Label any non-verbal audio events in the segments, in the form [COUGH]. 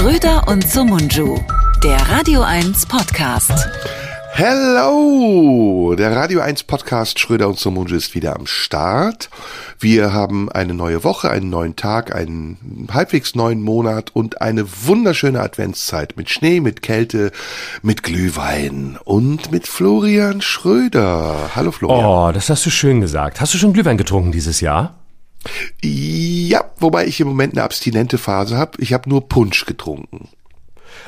Schröder und Sumunju, der Radio 1 Podcast. Hello! Der Radio 1 Podcast Schröder und Sumunju ist wieder am Start. Wir haben eine neue Woche, einen neuen Tag, einen halbwegs neuen Monat und eine wunderschöne Adventszeit mit Schnee, mit Kälte, mit Glühwein und mit Florian Schröder. Hallo Florian. Oh, das hast du schön gesagt. Hast du schon Glühwein getrunken dieses Jahr? Ja, wobei ich im Moment eine abstinente Phase habe. Ich habe nur Punsch getrunken.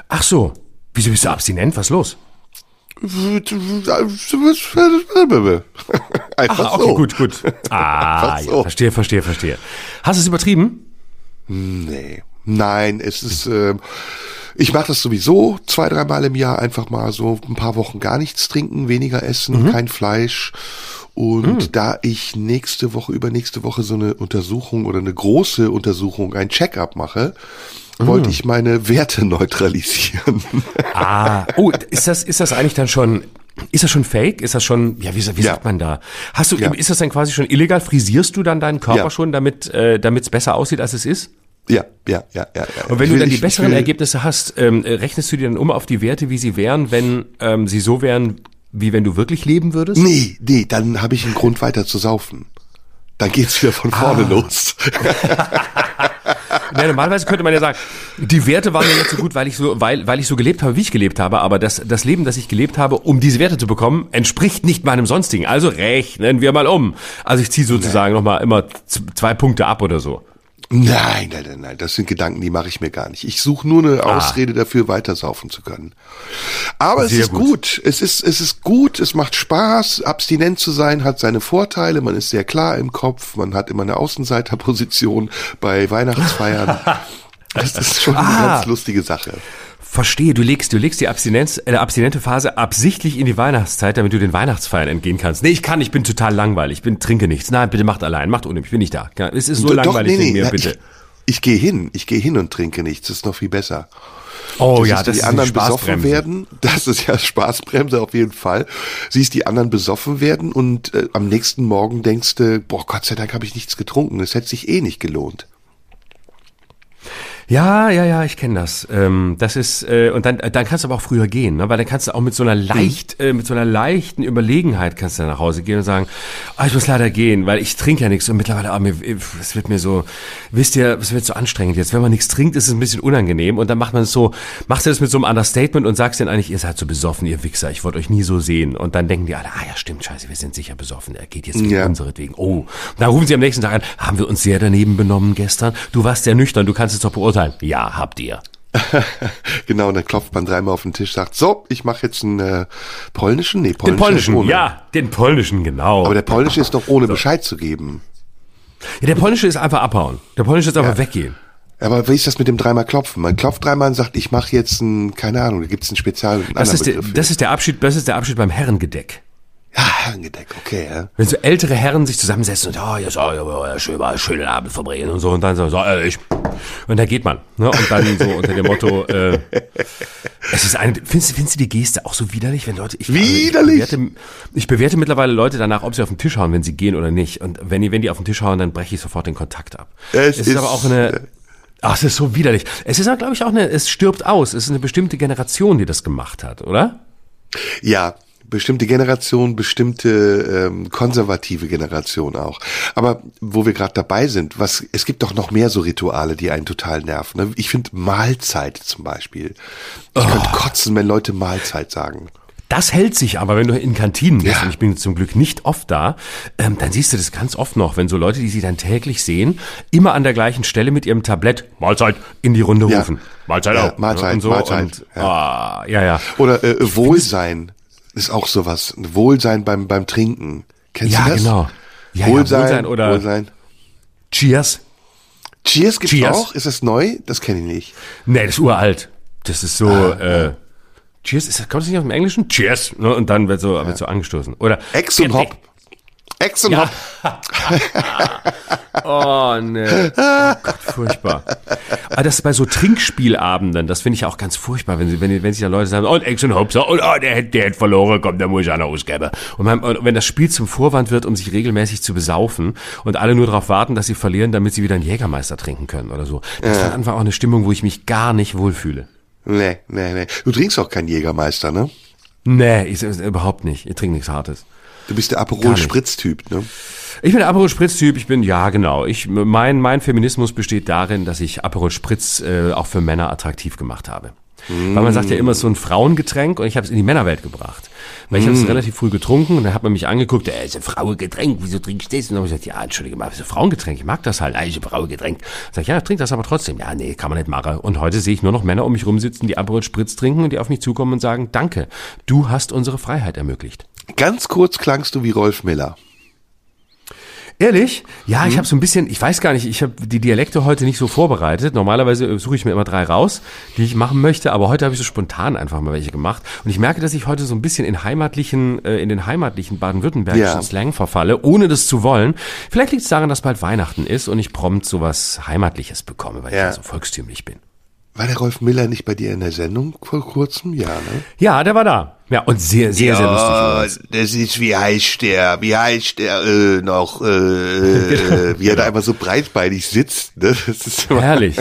Ach so. Wieso bist du abstinent? Was ist los? [LAUGHS] Einfach Ach, okay, so. gut, gut. [LAUGHS] Ah, Einfach ja, so. verstehe, verstehe, verstehe. Hast du es übertrieben? Nee. Nein, es ist, ähm, ich mache das sowieso zwei, dreimal im Jahr, einfach mal so ein paar Wochen gar nichts trinken, weniger essen, kein Fleisch. Und da ich nächste Woche, übernächste Woche so eine Untersuchung oder eine große Untersuchung, ein Check-up mache, wollte ich meine Werte [LAUGHS] neutralisieren. Ah, oh, ist das, ist das eigentlich dann schon, ist das schon fake? Ist das schon, ja, wie, wie Ja. sagt man da? Hast du, Ja. ist das dann quasi schon illegal? Frisierst du dann deinen Körper Ja. schon, damit, äh, damit es besser aussieht, als es ist? ja, ja, ja, ja. ja. Und wenn du dann die besseren will- Ergebnisse hast, ähm, äh, rechnest du dir dann um auf die Werte, wie sie wären, wenn ähm, sie so wären, wie wenn du wirklich leben würdest? Nee, nee, dann habe ich einen Grund weiter zu saufen. Dann geht's wieder von vorne los. [LAUGHS] Ja, normalerweise könnte man ja sagen, die Werte waren ja nicht so gut, weil ich so, weil, weil ich so gelebt habe, wie ich gelebt habe, aber das, das Leben, das ich gelebt habe, um diese Werte zu bekommen, entspricht nicht meinem sonstigen. Also rechnen wir mal um. Also ich ziehe sozusagen nochmal immer zwei Punkte ab oder so. Nein, nein, nein, nein, das sind Gedanken, die mache ich mir gar nicht. Ich suche nur eine Ausrede dafür, weiter saufen zu können. Aber es Sehr ist gut. gut. Es ist, es ist gut, es macht Spaß. Abstinent zu sein hat seine Vorteile. Man ist sehr klar im Kopf. Man hat immer eine Außenseiterposition bei Weihnachtsfeiern. [LAUGHS] Das ist schon eine Ah. ganz lustige Sache. Verstehe, du legst, du legst die Abstinenz, äh, abstinente Phase absichtlich in die Weihnachtszeit, damit du den Weihnachtsfeiern entgehen kannst. Nee, ich kann, ich bin total langweilig, ich bin, trinke nichts. Nein, bitte macht allein, macht ohne mich, ich bin nicht da. Es ist so Doch, langweilig wegen mir, na, bitte. Ich, ich gehe hin, ich gehe hin und trinke nichts. Das ist noch viel besser. oh Du ja, siehst das die ist anderen besoffen werden. [LAUGHS] Das ist ja Spaßbremse auf jeden Fall. Siehst die anderen besoffen werden und äh, am nächsten Morgen denkst du, boah, Gott sei Dank habe ich nichts getrunken. Es hätte sich eh nicht gelohnt. Ja, ja, ja, ich kenne das. Ähm, das ist äh, und dann, dann kannst du aber auch früher gehen, ne? weil dann kannst du auch mit so einer leicht, äh, mit so einer leichten Überlegenheit kannst du nach Hause gehen und sagen, ah, ich muss leider gehen, weil ich trinke ja nichts und mittlerweile, ah, mir, es wird mir so, wisst ihr, es wird so anstrengend jetzt. Wenn man nichts trinkt, ist es ein bisschen unangenehm und dann macht man es so, machst du das mit so einem Understatement und sagst dann eigentlich, ihr seid so besoffen, ihr Wichser, ich wollte euch nie so sehen und dann denken die alle, ah ja, stimmt, scheiße, wir sind sicher besoffen, er geht jetzt wegen Ja. unseretwegen. Oh, und dann rufen sie am nächsten Tag an, haben wir uns sehr daneben benommen gestern? Du warst sehr nüchtern, du kannst es doch beurteilen. Ja, habt ihr. [LAUGHS] genau, und dann klopft man dreimal auf den Tisch, sagt, so, ich mache jetzt einen äh, polnischen, nee, Den polnischen, polnischen, ist ohne. ja, den polnischen, genau. Aber der polnische ist doch ohne Bescheid zu geben. ja, der polnische ist einfach abhauen. Der polnische ist einfach weggehen. Aber wie ist das mit dem dreimal klopfen? Man klopft dreimal und sagt, ich mache jetzt ein, keine Ahnung, da gibt's einen Spezial, einen Das ist, der, das ist der Abschied, das ist der Abschied beim Herrengedeck. Ja, Herrengedeck, okay, ja. Wenn so ältere Herren sich zusammensetzen und, oh, jetzt, oh, ja, schön, mal schönen Abend verbringen und so, und dann so, so äh, ich, und da geht man, ne, und dann so unter dem Motto, äh, [LAUGHS] es ist eine, findest, du- findest du die Geste auch so widerlich, wenn Leute, ich, Widerlich? ich, bewerte, ich bewerte mittlerweile Leute danach, ob sie auf den Tisch hauen, wenn sie gehen oder nicht, und wenn die, wenn die auf den Tisch hauen, dann breche ich sofort den Kontakt ab. Es ist, ist- aber auch eine, ach, es ist so widerlich. Es ist aber, glaube ich, auch eine, es stirbt aus, es ist eine bestimmte Generation, die das gemacht hat, oder? Ja, bestimmte Generation, bestimmte ähm, konservative Generation auch. Aber wo wir gerade dabei sind, was es gibt doch noch mehr so Rituale, die einen total nerven. Ne? Ich finde Mahlzeit zum Beispiel. Ich könnte Oh. kotzen, wenn Leute Mahlzeit sagen. Das hält sich aber, wenn du in Kantinen bist, Ja. und ich bin zum Glück nicht oft da, ähm, dann siehst du das ganz oft noch, wenn so Leute, die sie dann täglich sehen, immer an der gleichen Stelle mit ihrem Tablett Mahlzeit in die Runde Ja. rufen. Mahlzeit Ja, auch. Mahlzeit, und so Mahlzeit, Und, ja. ja, ja. Oder äh, Wohlsein ist auch sowas. Wohlsein beim beim Trinken. Kennst Ja, du das? genau. Ja, ja, Wohlsein, oder- Wohlsein. Cheers. Cheers gibt's Cheers. auch? Ist das neu? Das kenne ich nicht. Nee, das ist uralt. Das ist so, Ah, äh, Cheers, ist das, kommt das nicht aus dem Englischen? Cheers. Ne? Und dann wird so, wird so angestoßen. Oder Ex und Hop. Ex und Ja. [LAUGHS] Oh, ne. Oh Gott, furchtbar. Aber das bei so Trinkspielabenden, das finde ich auch ganz furchtbar, wenn, sie, wenn, wenn sich da Leute sagen, und Ex und Hopser, und oh, der, der hat verloren, komm, da muss ich einer ausgeben. Und, man, und wenn das Spiel zum Vorwand wird, um sich regelmäßig zu besaufen und alle nur darauf warten, dass sie verlieren, damit sie wieder einen Jägermeister trinken können oder so. Das ja. ist einfach auch eine Stimmung, wo ich mich gar nicht wohlfühle. Nee, nee, nee. Du trinkst auch keinen Jägermeister, ne? Nee, ich, überhaupt nicht. Ich trinke nichts Hartes. Du bist der Aperol-Spritz-Typ, ne? Ich bin der Aperol Spritz-Typ. Ich bin, ja, genau. Ich, mein, mein Feminismus besteht darin, dass ich Aperol Spritz äh, auch für Männer attraktiv gemacht habe. Mm. Weil man sagt ja immer so ein Frauengetränk und ich habe es in die Männerwelt gebracht. Weil ich habe es mm. relativ früh getrunken und dann hat man mich angeguckt, äh, ist ein Frauengetränk, wieso trinkst du das? Und dann habe ich gesagt, ja, entschuldige mal, ist ein Frauengetränk, ich mag das halt, äh, ist ein Frauengetränk. Sag ich, ja, trink das aber trotzdem. Ja, nee, kann man nicht machen. Und heute sehe ich nur noch Männer um mich rumsitzen, die Aperol Spritz trinken und die auf mich zukommen und sagen, danke, du hast unsere Freiheit ermöglicht. Ganz kurz klangst du wie Rolf Miller. Ehrlich? Ja, mhm. ich habe so ein bisschen, ich weiß gar nicht, ich habe die Dialekte heute nicht so vorbereitet. Normalerweise suche ich mir immer drei raus, die ich machen möchte, aber heute habe ich so spontan einfach mal welche gemacht. Und ich merke, dass ich heute so ein bisschen in heimatlichen, äh, in den heimatlichen baden-württembergischen ja. Slang verfalle, ohne das zu wollen. Vielleicht liegt es daran, dass bald Weihnachten ist und ich prompt so was Heimatliches bekomme, weil ja. ich ja so volkstümlich bin. War der Rolf Miller nicht bei dir in der Sendung vor kurzem? Ja, ne? Ja, der war da. Ja, und sehr, sehr, ja, sehr lustig. Das ist, wie heißt der, wie heißt der äh, noch, äh, [LAUGHS] äh, wie er da einfach so breitbeinig sitzt. Ne? Das ist immer Herrlich.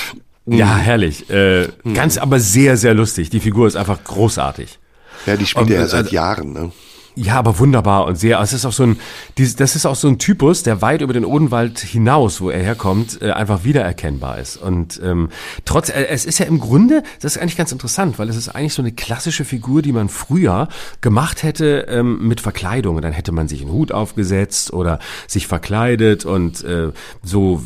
[LAUGHS] ja, herrlich. Äh, mhm. Ganz, aber sehr, sehr lustig. Die Figur ist einfach großartig. Ja, die spielt und, ja seit also, Jahren, ne? Ja, aber wunderbar und sehr. Es ist auch so ein, das ist auch so ein Typus, der weit über den Odenwald hinaus, wo er herkommt, äh, einfach wiedererkennbar ist. Und ähm, trotz, äh, es ist ja im Grunde, das ist eigentlich ganz interessant, weil es ist eigentlich so eine klassische Figur, die man früher gemacht hätte ähm, mit Verkleidung. Und dann hätte man sich einen Hut aufgesetzt oder sich verkleidet und äh, so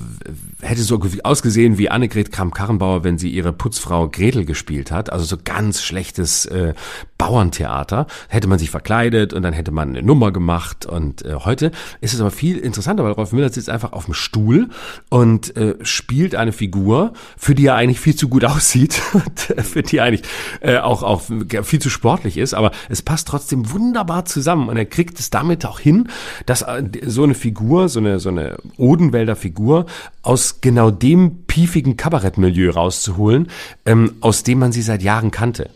hätte so ausgesehen wie Annegret Kramp-Karrenbauer, wenn sie ihre Putzfrau Gretel gespielt hat. Also so ganz schlechtes äh, Bauerntheater. Hätte man sich verkleidet und dann hätte man eine Nummer gemacht. Und äh, heute ist es aber viel interessanter, weil Rolf Müller sitzt einfach auf dem Stuhl und äh, spielt eine Figur, für die er eigentlich viel zu gut [LAUGHS] aussieht, für die er eigentlich äh, auch, auch viel zu sportlich ist. Aber es passt trotzdem wunderbar zusammen und er kriegt es damit auch hin, dass äh, so eine Figur, so eine, so eine Odenwälder Figur aus genau dem piefigen Kabarettmilieu rauszuholen, ähm, aus dem man sie seit Jahren kannte.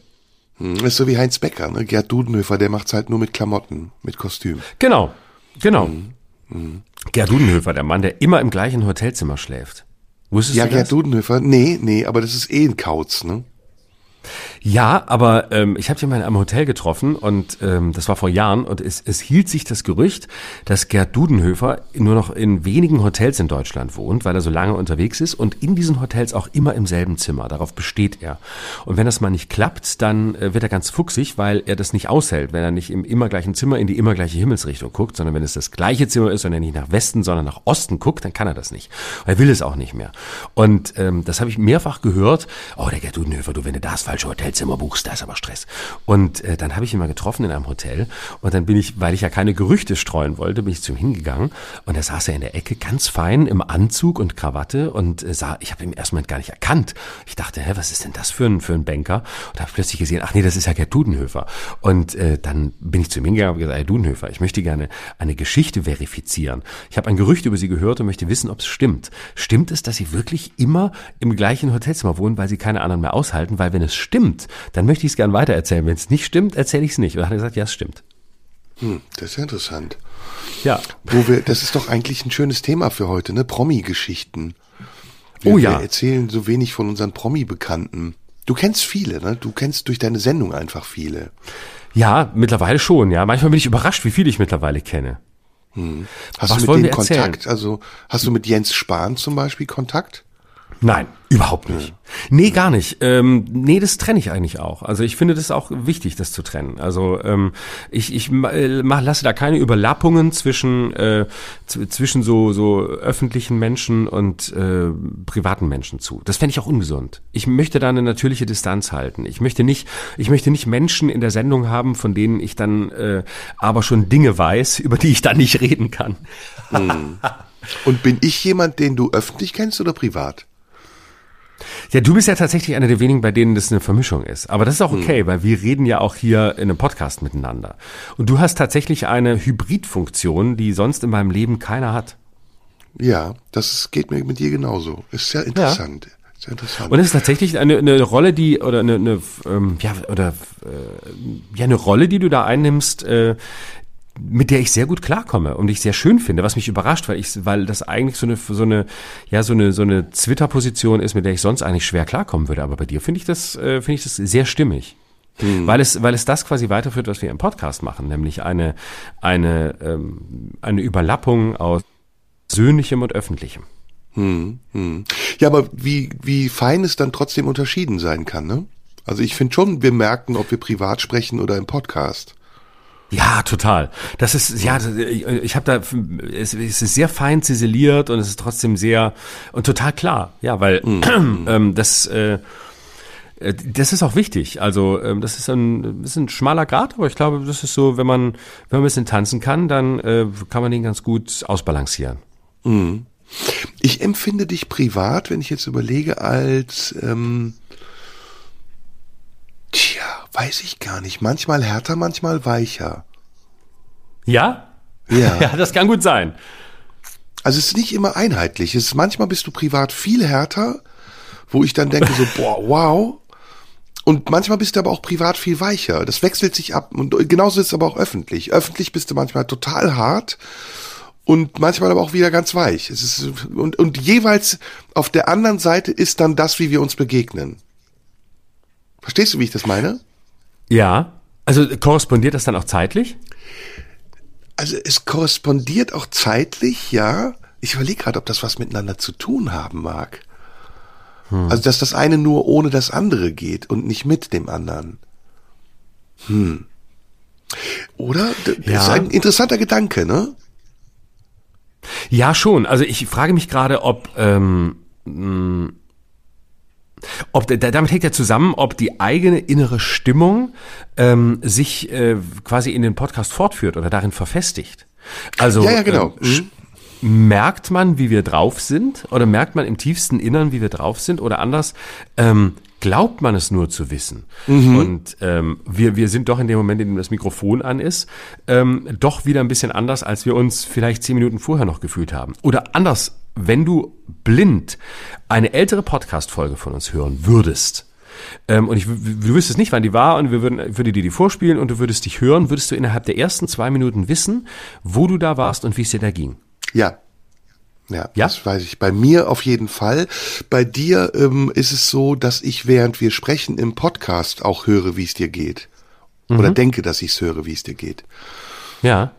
Hm, ist so wie Heinz Becker, ne? Gerd Dudenhöfer, der macht's halt nur mit Klamotten, mit Kostüm. Genau, genau. Mhm. Mhm. Gerd Dudenhöfer, der Mann, der immer im gleichen Hotelzimmer schläft. Wusstest ja, du das? Gerd Dudenhöfer, nee, nee, aber das ist eh ein Kauz, ne? Ja, aber ähm, ich habe ihn mal in einem Hotel getroffen und ähm, das war vor Jahren und es, es hielt sich das Gerücht, dass Gerd Dudenhöfer nur noch in wenigen Hotels in Deutschland wohnt, weil er so lange unterwegs ist und in diesen Hotels auch immer im selben Zimmer. Darauf besteht er. Und wenn das mal nicht klappt, dann äh, wird er ganz fuchsig, weil er das nicht aushält, wenn er nicht im immer gleichen Zimmer in die immer gleiche Himmelsrichtung guckt, sondern wenn es das gleiche Zimmer ist und er nicht nach Westen, sondern nach Osten guckt, dann kann er das nicht. Er will es auch nicht mehr. Und ähm, das habe ich mehrfach gehört. Oh, der Gerd Dudenhöfer, du, wenn du das falsche Hotelzimmer buchst, da ist aber Stress. Und äh, dann habe ich ihn mal getroffen in einem Hotel und dann bin ich, weil ich ja keine Gerüchte streuen wollte, bin ich zu ihm hingegangen und da saß er in der Ecke ganz fein im Anzug und Krawatte und äh, sah, ich habe ihn Moment gar nicht erkannt. Ich dachte, hä, was ist denn das für ein, für ein Banker? Und habe plötzlich gesehen, ach nee, das ist ja Gerd Dudenhöfer. Und äh, dann bin ich zu ihm hingegangen und gesagt, Herr Dudenhöfer, ich möchte gerne eine Geschichte verifizieren. Ich habe ein Gerücht über Sie gehört und möchte wissen, ob es stimmt. Stimmt es, dass Sie wirklich immer im gleichen Hotelzimmer wohnen, weil Sie keine anderen mehr aushalten? Weil wenn es stimmt, dann möchte ich es gern weitererzählen. Wenn es nicht stimmt, erzähle ich es nicht. Und dann hat er gesagt, ja, es stimmt. Hm, das ist ja interessant. Ja. Wo wir, das ist doch eigentlich ein schönes Thema für heute, ne? Promi-Geschichten. oh ja. Wir erzählen so wenig von unseren Promi-Bekannten. Du kennst viele, ne? Du kennst durch deine Sendung einfach viele. Ja, mittlerweile schon, ja. Manchmal bin ich überrascht, wie viele ich mittlerweile kenne. Hm. Hast Was du mit denen Kontakt? Also hast du mit Jens Spahn zum Beispiel Kontakt? Nein, überhaupt nicht. Ja. Nee, gar nicht. Ähm, nee, das trenne ich eigentlich auch. Also ich finde das auch wichtig, das zu trennen. Also ähm, ich, ich äh, mach, lasse da keine Überlappungen zwischen, äh, zwischen so, so öffentlichen Menschen und äh, privaten Menschen zu. Das fände ich auch ungesund. Ich möchte da eine natürliche Distanz halten. Ich möchte nicht, ich möchte nicht Menschen in der Sendung haben, von denen ich dann äh, aber schon Dinge weiß, über die ich dann nicht reden kann. Hm. [LAUGHS] Und bin ich jemand, den du öffentlich kennst oder privat? Ja, du bist ja tatsächlich einer der wenigen, bei denen das eine Vermischung ist. Aber das ist auch okay, hm. weil wir reden ja auch hier in einem Podcast miteinander. Und du hast tatsächlich eine Hybridfunktion, die sonst in meinem Leben keiner hat. Ja, das geht mir mit dir genauso. Ist sehr interessant. Ja. Sehr interessant. Und es ist tatsächlich eine, eine Rolle, die oder eine, eine ähm, ja oder äh, ja eine Rolle, die du da einnimmst, äh, mit der ich sehr gut klarkomme und ich sehr schön finde, was mich überrascht, weil ich, weil das eigentlich so eine, so eine, ja, so eine, so eine Twitter-Position ist, mit der ich sonst eigentlich schwer klarkommen würde. Aber bei dir finde ich das, äh, finde ich das sehr stimmig. Hm. Weil es, weil es das quasi weiterführt, was wir im Podcast machen, nämlich eine, eine, ähm, eine Überlappung aus Persönlichem und Öffentlichem. Hm, hm. Ja, aber wie, wie fein es dann trotzdem unterschieden sein kann, ne? Also ich finde schon, wir merken, ob wir privat sprechen oder im Podcast. Ja, total. Das ist, ja, ich habe da, es, es ist sehr fein ziseliert und es ist trotzdem sehr und total klar. Ja, weil mhm. [CLEARS THROAT] ähm, das, äh, äh, das ist auch wichtig. Also ähm, das ist ein, das ist ein schmaler Grad, aber ich glaube, das ist so, wenn man, wenn man ein bisschen tanzen kann, dann äh, kann man den ganz gut ausbalancieren. Mhm. Ich empfinde dich privat, wenn ich jetzt überlege, als ähm, Tja, weiß ich gar nicht. Manchmal härter, manchmal weicher. Ja? Ja. [LAUGHS] ja, das kann gut sein. Also es ist nicht immer einheitlich. Es ist, manchmal bist du privat viel härter, wo ich dann denke so, [LAUGHS] boah, wow. Und manchmal bist du aber auch privat viel weicher. Das wechselt sich ab. Und genauso ist es aber auch öffentlich. Öffentlich bist du manchmal total hart und manchmal aber auch wieder ganz weich. Es ist, und, und jeweils auf der anderen Seite ist dann das, wie wir uns begegnen. Verstehst du, wie ich das meine? Ja. Also korrespondiert das dann auch zeitlich? Also es korrespondiert auch zeitlich, ja. Ich überlege gerade, ob das was miteinander zu tun haben mag. Hm. Also dass das eine nur ohne das andere geht und nicht mit dem anderen. Hm. Oder? Das ja. ist ein interessanter Gedanke, ne? Ja, schon. Also ich frage mich gerade, ob ähm, ob, damit hängt ja zusammen, ob die eigene innere Stimmung ähm, sich äh, quasi in den Podcast fortführt oder darin verfestigt. Also ja, ja, genau. Äh, merkt man, wie wir drauf sind, oder merkt man im tiefsten Innern, wie wir drauf sind, oder anders, ähm, glaubt man es nur zu wissen. Mhm. Und ähm, wir, wir sind doch in dem Moment, in dem das Mikrofon an ist, ähm, doch wieder ein bisschen anders, als wir uns vielleicht zehn Minuten vorher noch gefühlt haben. Oder anders wenn du blind eine ältere Podcast-Folge von uns hören würdest, ähm, und ich, du wüsstest nicht, wann die war, und wir würden, würde dir die vorspielen und du würdest dich hören, würdest du innerhalb der ersten zwei Minuten wissen, wo du da warst und wie es dir da ging. Ja. Ja, ja, das weiß ich. Bei mir auf jeden Fall. Bei dir ähm, ist es so, dass ich, während wir sprechen im Podcast, auch höre, wie es dir geht. Mhm. Oder denke, dass ich es höre, wie es dir geht. Ja.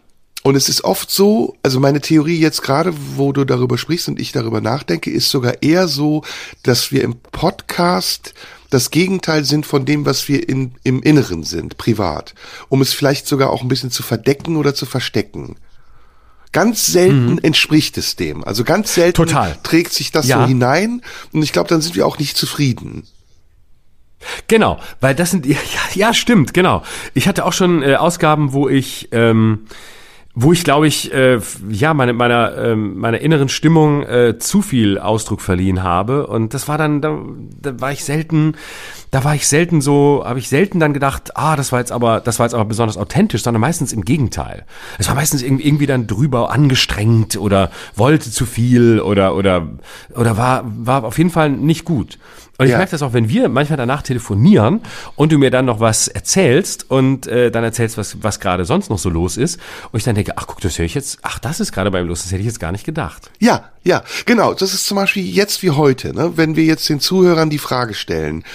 Und es ist oft so, also meine Theorie jetzt gerade, wo du darüber sprichst und ich darüber nachdenke, ist sogar eher so, dass wir im Podcast das Gegenteil sind von dem, was wir in, im Inneren sind, privat. Um es vielleicht sogar auch ein bisschen zu verdecken oder zu verstecken. Ganz selten mhm. entspricht es dem. Also ganz selten Total. trägt sich das ja. so hinein. Und ich glaube, dann sind wir auch nicht zufrieden. Genau, weil das sind [LAUGHS] ja, ja stimmt, genau. Ich hatte auch schon äh, Ausgaben, wo ich ähm, wo ich glaube ich äh, ja meine meiner äh, meiner inneren Stimmung äh, zu viel Ausdruck verliehen habe. Und das war dann da, da war ich selten da war ich selten so habe ich selten dann gedacht ah das war jetzt aber das war jetzt aber besonders authentisch sondern meistens im Gegenteil es war meistens irgendwie dann drüber angestrengt oder wollte zu viel oder oder oder war war auf jeden Fall nicht gut und ich ja. merke das auch, wenn wir manchmal danach telefonieren und du mir dann noch was erzählst und äh, dann erzählst, was, was gerade sonst noch so los ist. Und ich dann denke, ach guck, das höre ich jetzt, ach, das ist gerade beim Los, das hätte ich jetzt gar nicht gedacht. Ja, ja, genau. Das ist zum Beispiel jetzt wie heute, ne? wenn wir jetzt den Zuhörern die Frage stellen,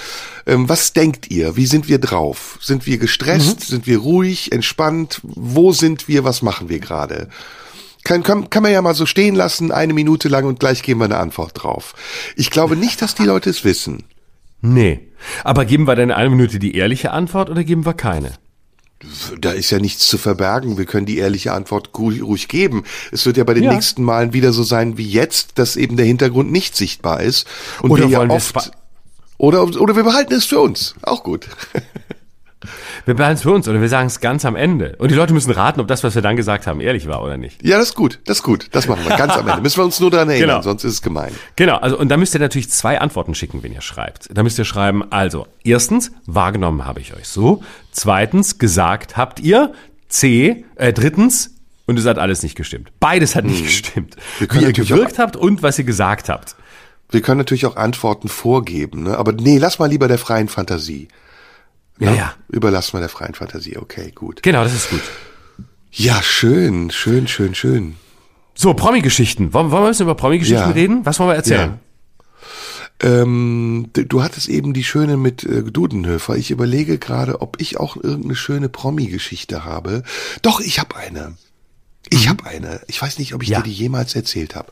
was denkt ihr? Wie sind wir drauf? Sind wir gestresst? Mhm. Sind wir ruhig, entspannt? Wo sind wir? Was machen wir gerade? Kann, kann, kann man ja mal so stehen lassen, eine Minute lang und gleich geben wir eine Antwort drauf. Ich glaube nicht, dass die Leute es wissen. Nee. Aber geben wir denn eine Minute die ehrliche Antwort oder geben wir keine? Da ist ja nichts zu verbergen. Wir können die ehrliche Antwort ruhig geben. Es wird ja bei den ja. nächsten Malen wieder so sein wie jetzt, dass eben der Hintergrund nicht sichtbar ist. Und oder wir ja oft, oder, oder wir behalten es für uns. Auch gut. [LAUGHS] Wir behalten es für uns oder wir sagen es ganz am Ende. Und die Leute müssen raten, ob das, was wir dann gesagt haben, ehrlich war oder nicht. Ja, das ist gut, das ist gut. Das machen wir ganz am Ende. Müssen wir uns nur daran erinnern, Genau. sonst ist es gemein. Genau, also und da müsst ihr natürlich zwei Antworten schicken, wenn ihr schreibt. Da müsst ihr schreiben, also erstens, wahrgenommen habe ich euch so. Zweitens, gesagt habt ihr. C, äh, drittens, und es hat alles nicht gestimmt. Beides hat nicht gestimmt. Wir können Wie ihr gewirkt habt und was ihr gesagt habt. Wir können natürlich auch Antworten vorgeben, ne? aber nee, lass mal lieber der freien Fantasie. Ja, ja. Überlassen wir der freien Fantasie. Okay, gut. Genau, das ist gut. Ja, schön, schön, schön, schön. So, Promi-Geschichten. Wollen, wollen wir ein bisschen über Promi-Geschichten Ja. reden? Was wollen wir erzählen? Ähm, d- du hattest eben die schöne mit äh, Dudenhöfer. Ich überlege gerade, ob ich auch irgendeine schöne Promi-Geschichte habe. Doch, ich habe eine. Ich habe eine. Ich weiß nicht, ob ich Ja. dir die jemals erzählt habe.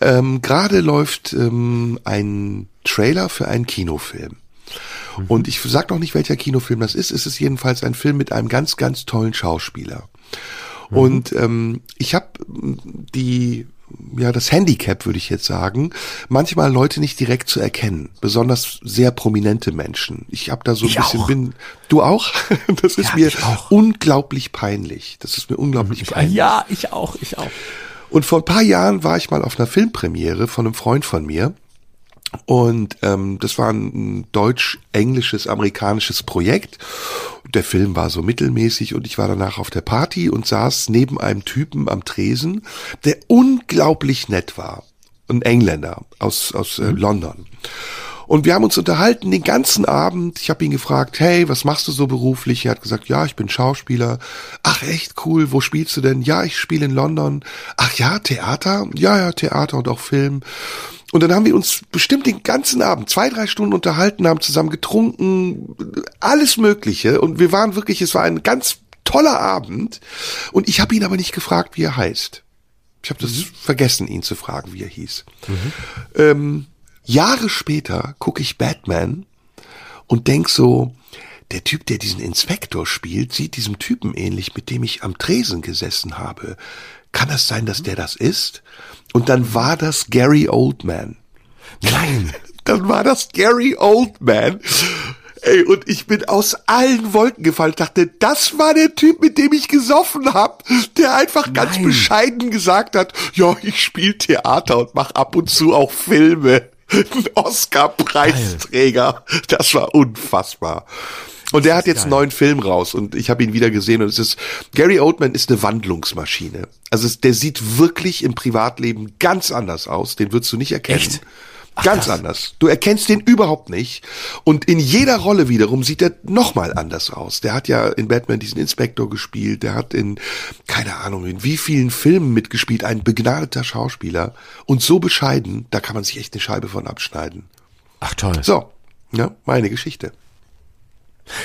Ähm, gerade läuft ähm, ein Trailer für einen Kinofilm. Und ich sag noch nicht, welcher Kinofilm das ist. Es ist jedenfalls ein Film mit einem ganz, ganz tollen Schauspieler. Und ähm, ich habe die ja das Handicap würde ich jetzt sagen, manchmal Leute nicht direkt zu erkennen, besonders sehr prominente Menschen. Ich habe da so ein Ich bisschen auch. bin du auch? [LAUGHS] Das ist Ja, mir unglaublich peinlich. Das ist mir unglaublich Ich, peinlich. ja, ich auch, ich auch. Und vor ein paar Jahren war ich mal auf einer Filmpremiere von einem Freund von mir. Und ähm, das war ein deutsch-englisches, amerikanisches Projekt. Der Film war so mittelmäßig und ich war danach auf der Party und saß neben einem Typen am Tresen, der unglaublich nett war. Ein Engländer aus, aus äh, London. Und wir haben uns unterhalten den ganzen Abend. Ich habe ihn gefragt, hey, was machst du so beruflich? Er hat gesagt, ja, ich bin Schauspieler. Ach, echt cool. Wo spielst du denn? Ja, ich spiele in London. Ach ja, Theater? Ja, ja, Theater und auch Film. Und dann haben wir uns bestimmt den ganzen Abend, zwei, drei Stunden unterhalten, haben zusammen getrunken, alles Mögliche. Und wir waren wirklich, es war ein ganz toller Abend. Und ich habe ihn aber nicht gefragt, wie er heißt. Ich habe das vergessen, ihn zu fragen, wie er hieß. Ähm, Jahre später gucke ich Batman und denk so, der Typ, der diesen Inspektor spielt, sieht diesem Typen ähnlich, mit dem ich am Tresen gesessen habe. Kann das sein, dass der das ist? Und dann war das Gary Oldman. Nein. [LAUGHS] Dann war das Gary Oldman. Ey, und ich bin aus allen Wolken gefallen. Ich dachte, das war der Typ, mit dem ich gesoffen hab, der einfach ganz Nein. bescheiden gesagt hat, ja, ich spiele Theater und mach ab und zu auch Filme. [LAUGHS] Ein Oscar-Preisträger. Das war unfassbar. Und der hat jetzt einen neuen Film raus und ich habe ihn wieder gesehen und es ist, Gary Oldman ist eine Wandlungsmaschine. Also es, der sieht wirklich im Privatleben ganz anders aus, den würdest du nicht erkennen. Echt? Ganz krass. anders. Du erkennst den überhaupt nicht. Und in jeder Rolle wiederum sieht er nochmal anders aus. Der hat ja in Batman diesen Inspektor gespielt. Der hat in, keine Ahnung, in wie vielen Filmen mitgespielt. Ein begnadeter Schauspieler. Und so bescheiden, da kann man sich echt eine Scheibe von abschneiden. Ach toll. So, ja, meine Geschichte.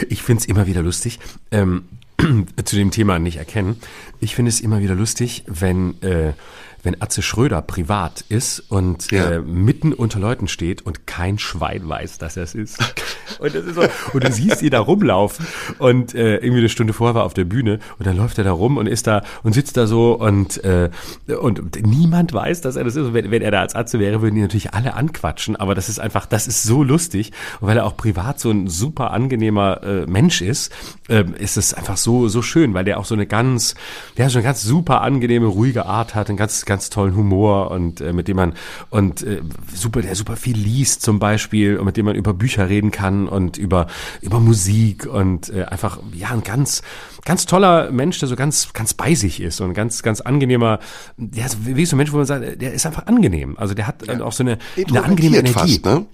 Ich find's immer wieder lustig, ähm, [CLEARS THROAT] zu dem Thema nicht erkennen. Ich finde es immer wieder lustig, wenn, äh, wenn Atze Schröder privat ist und Ja. äh, mitten unter Leuten steht und kein Schwein weiß, dass er es ist. [LAUGHS] Und, das ist so, und du siehst ihn da rumlaufen und äh, irgendwie eine Stunde vorher war er auf der Bühne und dann läuft er da rum und ist da und sitzt da so und, äh, und niemand weiß, dass er das ist. Und wenn, wenn er da als Atze wäre, würden die natürlich alle anquatschen, aber das ist einfach, das ist so lustig und weil er auch privat so ein super angenehmer äh, Mensch ist, äh, ist es einfach so so schön, weil der auch so eine ganz, der so eine ganz super angenehme, ruhige Art hat, einen ganz ganz tollen Humor und äh, mit dem man und äh, super, der super viel liest zum Beispiel und mit dem man über Bücher reden kann und über über Musik und äh, einfach ja ein ganz ganz toller Mensch, der so ganz ganz bei sich ist und ganz ganz angenehmer, der ist wie so ein Mensch, wo man sagt, der ist einfach angenehm. Also der hat auch so eine, eine angenehme Energie. fast, ne?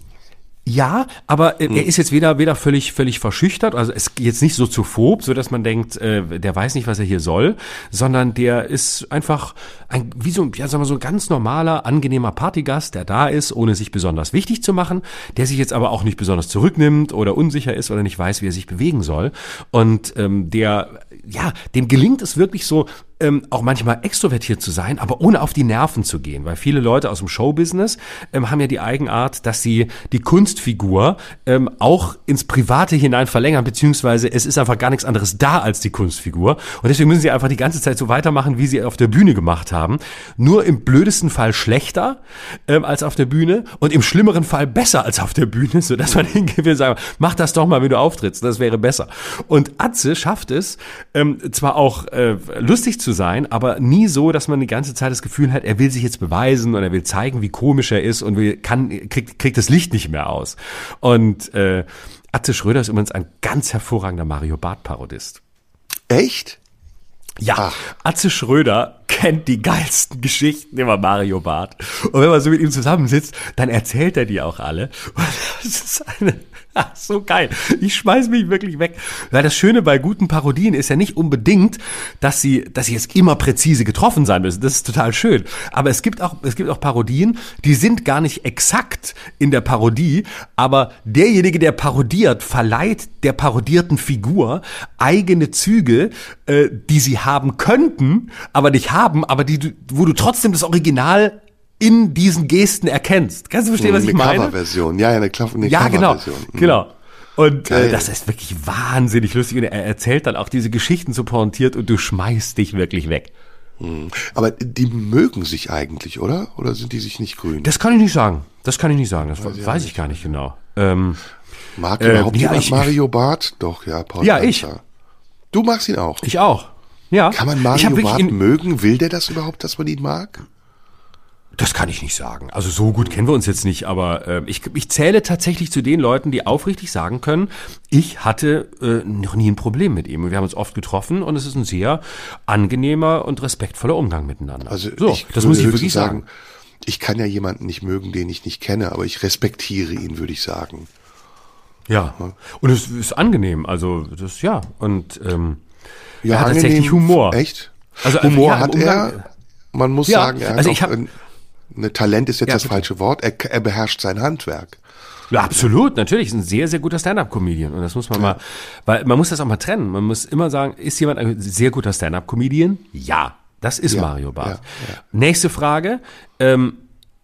Ja, aber äh, er ist jetzt weder weder völlig völlig verschüchtert, also ist jetzt nicht so zu phob, so dass man denkt, äh, der weiß nicht, was er hier soll, sondern der ist einfach ein wie so ein ja sagen wir so ein ganz normaler angenehmer Partygast, der da ist, ohne sich besonders wichtig zu machen, der sich jetzt aber auch nicht besonders zurücknimmt oder unsicher ist oder nicht weiß, wie er sich bewegen soll. Und ähm, der ja, dem gelingt es wirklich so ähm, auch manchmal extrovertiert zu sein, aber ohne auf die Nerven zu gehen. Weil viele Leute aus dem Showbusiness ähm, haben ja die Eigenart, dass sie die Kunstfigur ähm, auch ins Private hinein verlängern, beziehungsweise es ist einfach gar nichts anderes da als die Kunstfigur. Und deswegen müssen sie einfach die ganze Zeit so weitermachen, wie sie auf der Bühne gemacht haben. Nur im blödesten Fall schlechter ähm, als auf der Bühne und im schlimmeren Fall besser als auf der Bühne, sodass man hingeht und sagt, mach das doch mal, wenn du auftrittst, das wäre besser. Und Atze schafft es, ähm, zwar auch äh, lustig zu sein, aber nie so, dass man die ganze Zeit das Gefühl hat, er will sich jetzt beweisen und er will zeigen, wie komisch er ist und will, kann, kriegt, kriegt das Licht nicht mehr aus. Und äh, Atze Schröder ist übrigens ein ganz hervorragender Mario Barth-Parodist. Echt? Ja, Ach. Atze Schröder kennt die geilsten Geschichten über Mario Barth. Und wenn man so mit ihm zusammensitzt, dann erzählt er die auch alle. [LAUGHS] Und das ist eine [LAUGHS] Ach, so geil. Ich schmeiß mich wirklich weg. Weil das Schöne bei guten Parodien ist ja nicht unbedingt, dass sie, dass sie jetzt immer präzise getroffen sein müssen. Das ist total schön. Aber es gibt auch, es gibt auch Parodien, die sind gar nicht exakt in der Parodie, aber derjenige, der parodiert, verleiht der parodierten Figur eigene Züge, äh, die sie haben könnten, aber nicht haben, aber die, wo du trotzdem das Original in diesen Gesten erkennst. Kannst du verstehen, was eine ich meine? Coverversion, ja, ja, eine, Kla eine ja, genau. Mhm. genau. Und äh, das ist wirklich wahnsinnig lustig. Und er erzählt dann auch diese Geschichten so pointiert und du schmeißt dich wirklich weg. Mhm. Aber die mögen sich eigentlich, oder? Oder sind die sich nicht grün? Das kann ich nicht sagen. Das kann ich nicht sagen. Das weiß, ich, weiß ich gar nicht genau. Ähm, Mag äh, überhaupt ja, ich, Mario Barth? Doch, ja, Paul Ja, Panzer. ich. Du magst ihn auch. Ich auch. Ja. Kann man Mario Barth mögen? Will der das überhaupt, dass man ihn mag? Das kann ich nicht sagen. Also so gut kennen wir uns jetzt nicht, aber äh, ich, ich zähle tatsächlich zu den Leuten, die aufrichtig sagen können, ich hatte äh, noch nie ein Problem mit ihm. Wir haben uns oft getroffen und es ist ein sehr angenehmer und respektvoller Umgang miteinander. Also so, das muss ich wirklich sagen. Ich kann ja jemanden nicht mögen, den ich nicht kenne, aber ich respektiere ihn, würde ich sagen. Ja. Und es ist angenehm. Also das ja und ähm, ja, er hat angenehm, tatsächlich Humor. Echt? Also Humor ja, hat er. Man muss ja, sagen, er also hat ich hab, Ne, Talent ist jetzt ja, das bitte. falsche Wort. Er, er beherrscht sein Handwerk. Ja, absolut, natürlich. Ist ein sehr, sehr guter Stand-up-Comedian. Und das muss man ja. mal, weil man muss das auch mal trennen. Man muss immer sagen, ist jemand ein sehr guter Stand-up-Comedian? Ja, das ist ja, Mario Barth. Ja, Nächste Frage. Ähm,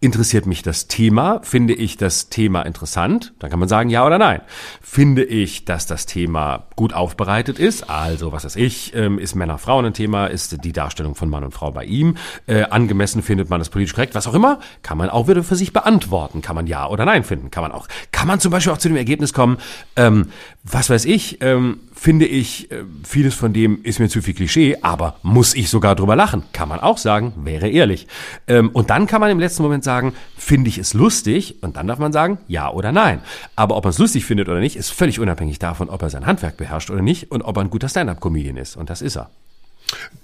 Interessiert mich das Thema? Finde ich das Thema interessant? Dann kann man sagen ja oder nein. Finde ich, dass das Thema gut aufbereitet ist? Also, was weiß ich, ähm, ist Männer-Frauen ein Thema? Ist die Darstellung von Mann und Frau bei ihm äh, angemessen? Findet man das politisch korrekt? Was auch immer, kann man auch wieder für sich beantworten. Kann man ja oder nein finden? Kann man auch, kann man zum Beispiel auch zu dem Ergebnis kommen, ähm, was weiß ich, ähm, finde ich, äh, vieles von dem ist mir zu viel Klischee, aber muss ich sogar drüber lachen? Kann man auch sagen, wäre ehrlich. Ähm, und dann kann man im letzten Moment sagen, finde ich es lustig? Und dann darf man sagen, ja oder nein. Aber ob man es lustig findet oder nicht, ist völlig unabhängig davon, ob er sein Handwerk beherrscht oder nicht und ob er ein guter Stand-up-Comedian ist. Und das ist er.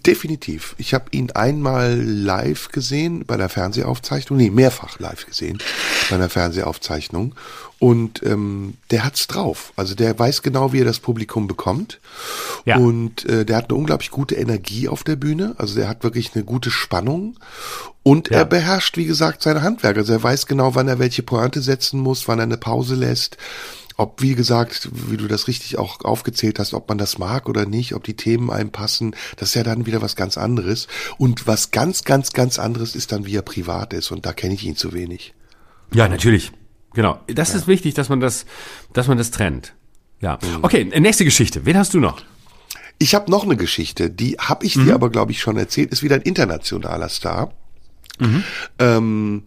Definitiv. Ich habe ihn einmal live gesehen bei der Fernsehaufzeichnung, nee, mehrfach live gesehen bei der Fernsehaufzeichnung. Und ähm, der hat's drauf. Also der weiß genau, wie er das Publikum bekommt. Ja. Und äh, der hat eine unglaublich gute Energie auf der Bühne. Also der hat wirklich eine gute Spannung. Und ja. er beherrscht, wie gesagt, seine Handwerker. Also er weiß genau, wann er welche Pointe setzen muss, wann er eine Pause lässt ob, wie gesagt, wie du das richtig auch aufgezählt hast, ob man das mag oder nicht, ob die Themen einem passen, das ist ja dann wieder was ganz anderes. Und was ganz, ganz, ganz anderes ist dann, wie er privat ist. Und da kenne ich ihn zu wenig. Ja, natürlich. Genau. Das ja. ist wichtig, dass man das, dass man das trennt. Ja. Mhm. Okay, nächste Geschichte. Wen hast du noch? Ich habe noch eine Geschichte, die habe ich mhm. dir aber, glaube ich, schon erzählt, ist wieder ein internationaler Star. Mhm. Ähm,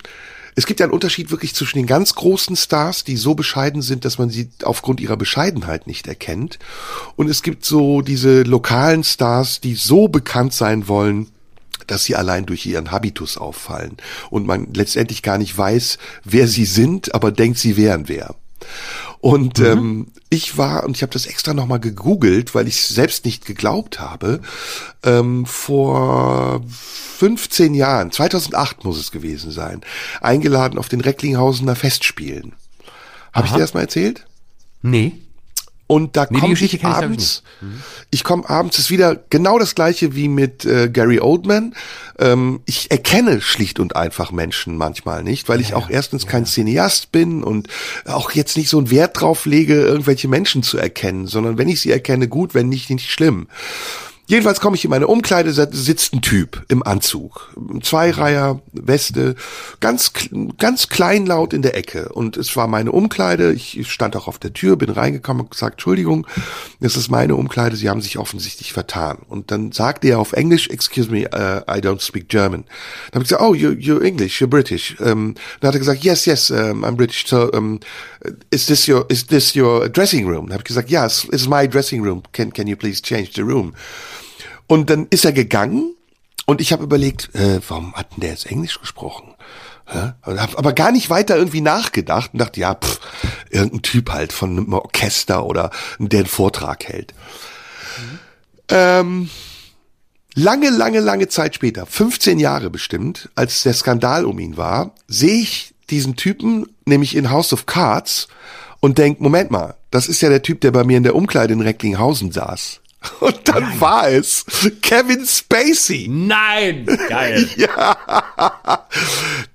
es gibt ja einen Unterschied wirklich zwischen den ganz großen Stars, die so bescheiden sind, dass man sie aufgrund ihrer Bescheidenheit nicht erkennt. Und es gibt so diese lokalen Stars, die so bekannt sein wollen, dass sie allein durch ihren Habitus auffallen und man letztendlich gar nicht weiß, wer sie sind, aber denkt, sie wären wer. Und mhm. ähm, ich war, und ich habe das extra nochmal gegoogelt, weil ich selbst nicht geglaubt habe, ähm, vor 15 Jahren, 2008 muss es gewesen sein, eingeladen auf den Recklinghausener Festspielen. Habe ich dir das mal erzählt? Nee. Und da nee, komme ich abends, ich, mhm. ich komme abends, ist wieder genau das gleiche wie mit äh, Gary Oldman. Ähm, ich erkenne schlicht und einfach Menschen manchmal nicht, weil ich ja, auch erstens ja. kein Cineast bin und auch jetzt nicht so einen Wert drauf lege, irgendwelche Menschen zu erkennen, sondern wenn ich sie erkenne, gut, wenn nicht, nicht schlimm. Jedenfalls komme ich in meine Umkleide, sitzt ein Typ im Anzug. Zweireiher, Weste, ganz, ganz kleinlaut in der Ecke. Und es war meine Umkleide. Ich stand auch auf der Tür, bin reingekommen und gesagt, Entschuldigung, das ist meine Umkleide, Sie haben sich offensichtlich vertan. Und dann sagte er auf Englisch, excuse me, uh, I don't speak German. Dann habe ich gesagt, oh, you, you're English, you're British. Ähm, dann hat er gesagt, yes, yes, um, I'm British. So, um, is this your, is this your dressing room? Dann habe ich gesagt, yes, it's my dressing room. Can, can you please change the room? Und dann ist er gegangen und ich habe überlegt, äh, warum hat denn der jetzt Englisch gesprochen? Ja, hab aber gar nicht weiter irgendwie nachgedacht und dachte, ja, pff, irgendein Typ halt von einem Orchester oder der einen Vortrag hält. Mhm. Ähm, lange, lange, lange Zeit später, 15 Jahre bestimmt, als der Skandal um ihn war, sehe ich diesen Typen nämlich in House of Cards und denk, Moment mal, das ist ja der Typ, der bei mir in der Umkleide in Recklinghausen saß. Und dann Nein. war es Kevin Spacey. Nein, geil. [LAUGHS] ja.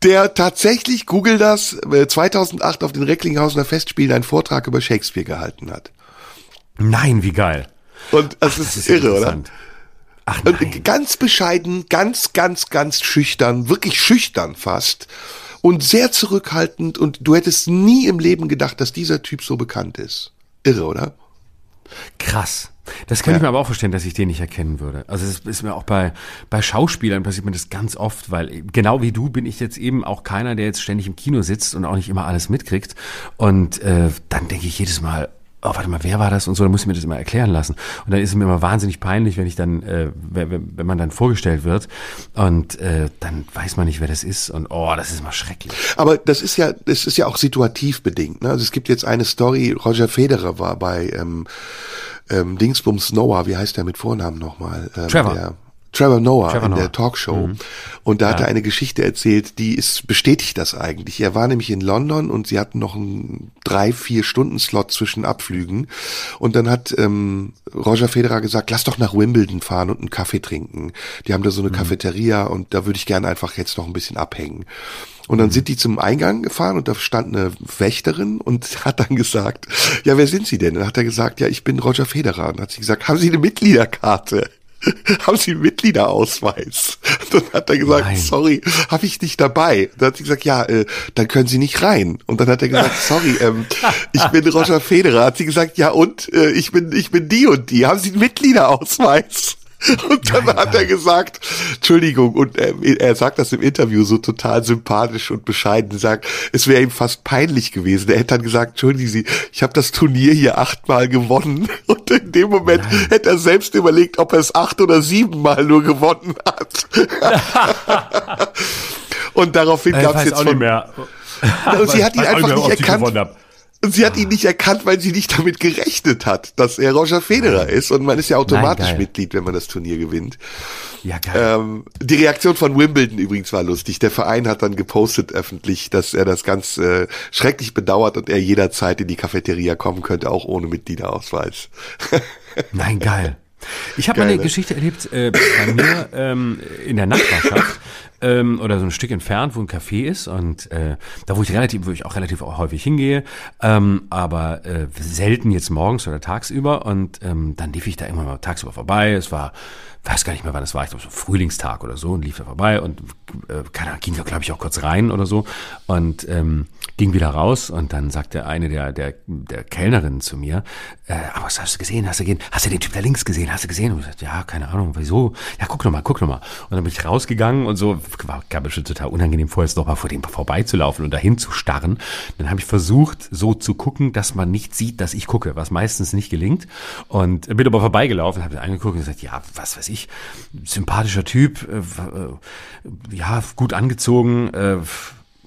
Der tatsächlich, google das, 2008 äh, auf den Recklinghausener Festspielen einen Vortrag über Shakespeare gehalten hat. Nein, wie geil. Und das, Ach, ist, das ist irre, oder? Ach, nein. ganz bescheiden, ganz, ganz, ganz schüchtern, wirklich schüchtern fast und sehr zurückhaltend und du hättest nie im Leben gedacht, dass dieser Typ so bekannt ist. Irre, oder? Krass. Das kann ja. ich mir aber auch vorstellen, dass ich den nicht erkennen würde. Also es ist mir auch bei, bei Schauspielern passiert mir das ganz oft, weil genau wie du bin ich jetzt eben auch keiner, der jetzt ständig im Kino sitzt und auch nicht immer alles mitkriegt. Und äh, dann denke ich jedes Mal, oh, warte mal, wer war das und so, dann muss ich mir das immer erklären lassen. Und dann ist es mir immer wahnsinnig peinlich, wenn ich dann, äh, wenn, wenn man dann vorgestellt wird und äh, dann weiß man nicht, wer das ist und oh, das ist immer schrecklich. Aber das ist ja, das ist ja auch situativ bedingt. Ne? Also es gibt jetzt eine Story, Roger Federer war bei ähm, ähm, Dingsbums Noah, wie heißt der mit Vornamen nochmal? Ähm, Trevor. Der, Trevor Noah Trevor in Noah. der Talkshow. Mhm. Und da ja. hat er eine Geschichte erzählt, die ist, bestätigt das eigentlich. Er war nämlich in London und sie hatten noch einen drei, vier Stunden Slot zwischen Abflügen. Und dann hat ähm, Roger Federer gesagt, lass doch nach Wimbledon fahren und einen Kaffee trinken. Die haben da so eine mhm. Cafeteria und da würde ich gerne einfach jetzt noch ein bisschen abhängen. Und dann sind die zum Eingang gefahren und da stand eine Wächterin und [LAUGHS] hat dann gesagt, ja, wer sind Sie denn? Und dann hat er gesagt, ja, ich bin Roger Federer. Und dann hat sie gesagt, haben Sie eine Mitgliederkarte? [LAUGHS] haben Sie einen Mitgliederausweis? Dann hat er gesagt, Nein. sorry, habe ich nicht dabei. Dann hat sie gesagt, ja, äh, dann können Sie nicht rein. Und dann hat er gesagt, [LAUGHS] sorry, ähm, ich bin Roger Federer. Hat sie gesagt, ja und, äh, ich bin, ich bin die und die. Haben Sie einen Mitgliederausweis? [LAUGHS] Und dann hat er gesagt, Entschuldigung, und er, er, sagt das im Interview so total sympathisch und bescheiden, sagt, es wäre ihm fast peinlich gewesen. Er hätte dann gesagt, entschuldigen Sie, ich habe das Turnier hier achtmal gewonnen. [LAUGHS] Und in dem Moment Nein. hätte er selbst überlegt, ob er es acht oder siebenmal nur gewonnen hat. [LAUGHS] und daraufhin gab es jetzt von, mehr. Und sie hat ihn einfach nicht erkannt. Und sie hat ihn nicht erkannt, weil sie nicht damit gerechnet hat, dass er Roger Federer ist. Und man ist ja automatisch Nein, Mitglied, wenn man das Turnier gewinnt. Ja, geil. Ähm, die Reaktion von Wimbledon übrigens war lustig. Der Verein hat dann gepostet öffentlich, dass er das ganz äh, schrecklich bedauert und er jederzeit in die Cafeteria kommen könnte, auch ohne Mitgliederausweis. [LAUGHS] Nein, geil. Ich habe eine ne? Geschichte erlebt äh, bei mir ähm, in der Nachbarschaft ähm, oder so ein Stück entfernt, wo ein Café ist und äh, da wo ich relativ, wo ich auch relativ häufig hingehe, ähm, aber äh, selten jetzt morgens oder tagsüber und ähm, dann lief ich da immer mal tagsüber vorbei. Es war weiß gar nicht mehr, wann es war, ich glaube so Frühlingstag oder so und lief da vorbei und äh, keine Ahnung, ging da glaube ich auch kurz rein oder so und ähm, ging wieder raus und dann sagte eine der der der Kellnerinnen zu mir, äh, aber was hast du gesehen? Hast du gesehen? Hast du den Typ da links gesehen? Hast du gesehen? Und ich sagte, ja, keine Ahnung, wieso? Ja, guck noch mal, guck noch mal. Und dann bin ich rausgegangen und so war gab es schon total unangenehm vorher jetzt noch mal vor dem vorbeizulaufen und dahin zu starren. Dann habe ich versucht so zu gucken, dass man nicht sieht, dass ich gucke, was meistens nicht gelingt und bin aber vorbeigelaufen, habe angeguckt und gesagt, ja, was weiß ich, sympathischer Typ, äh, äh, ja, gut angezogen, äh,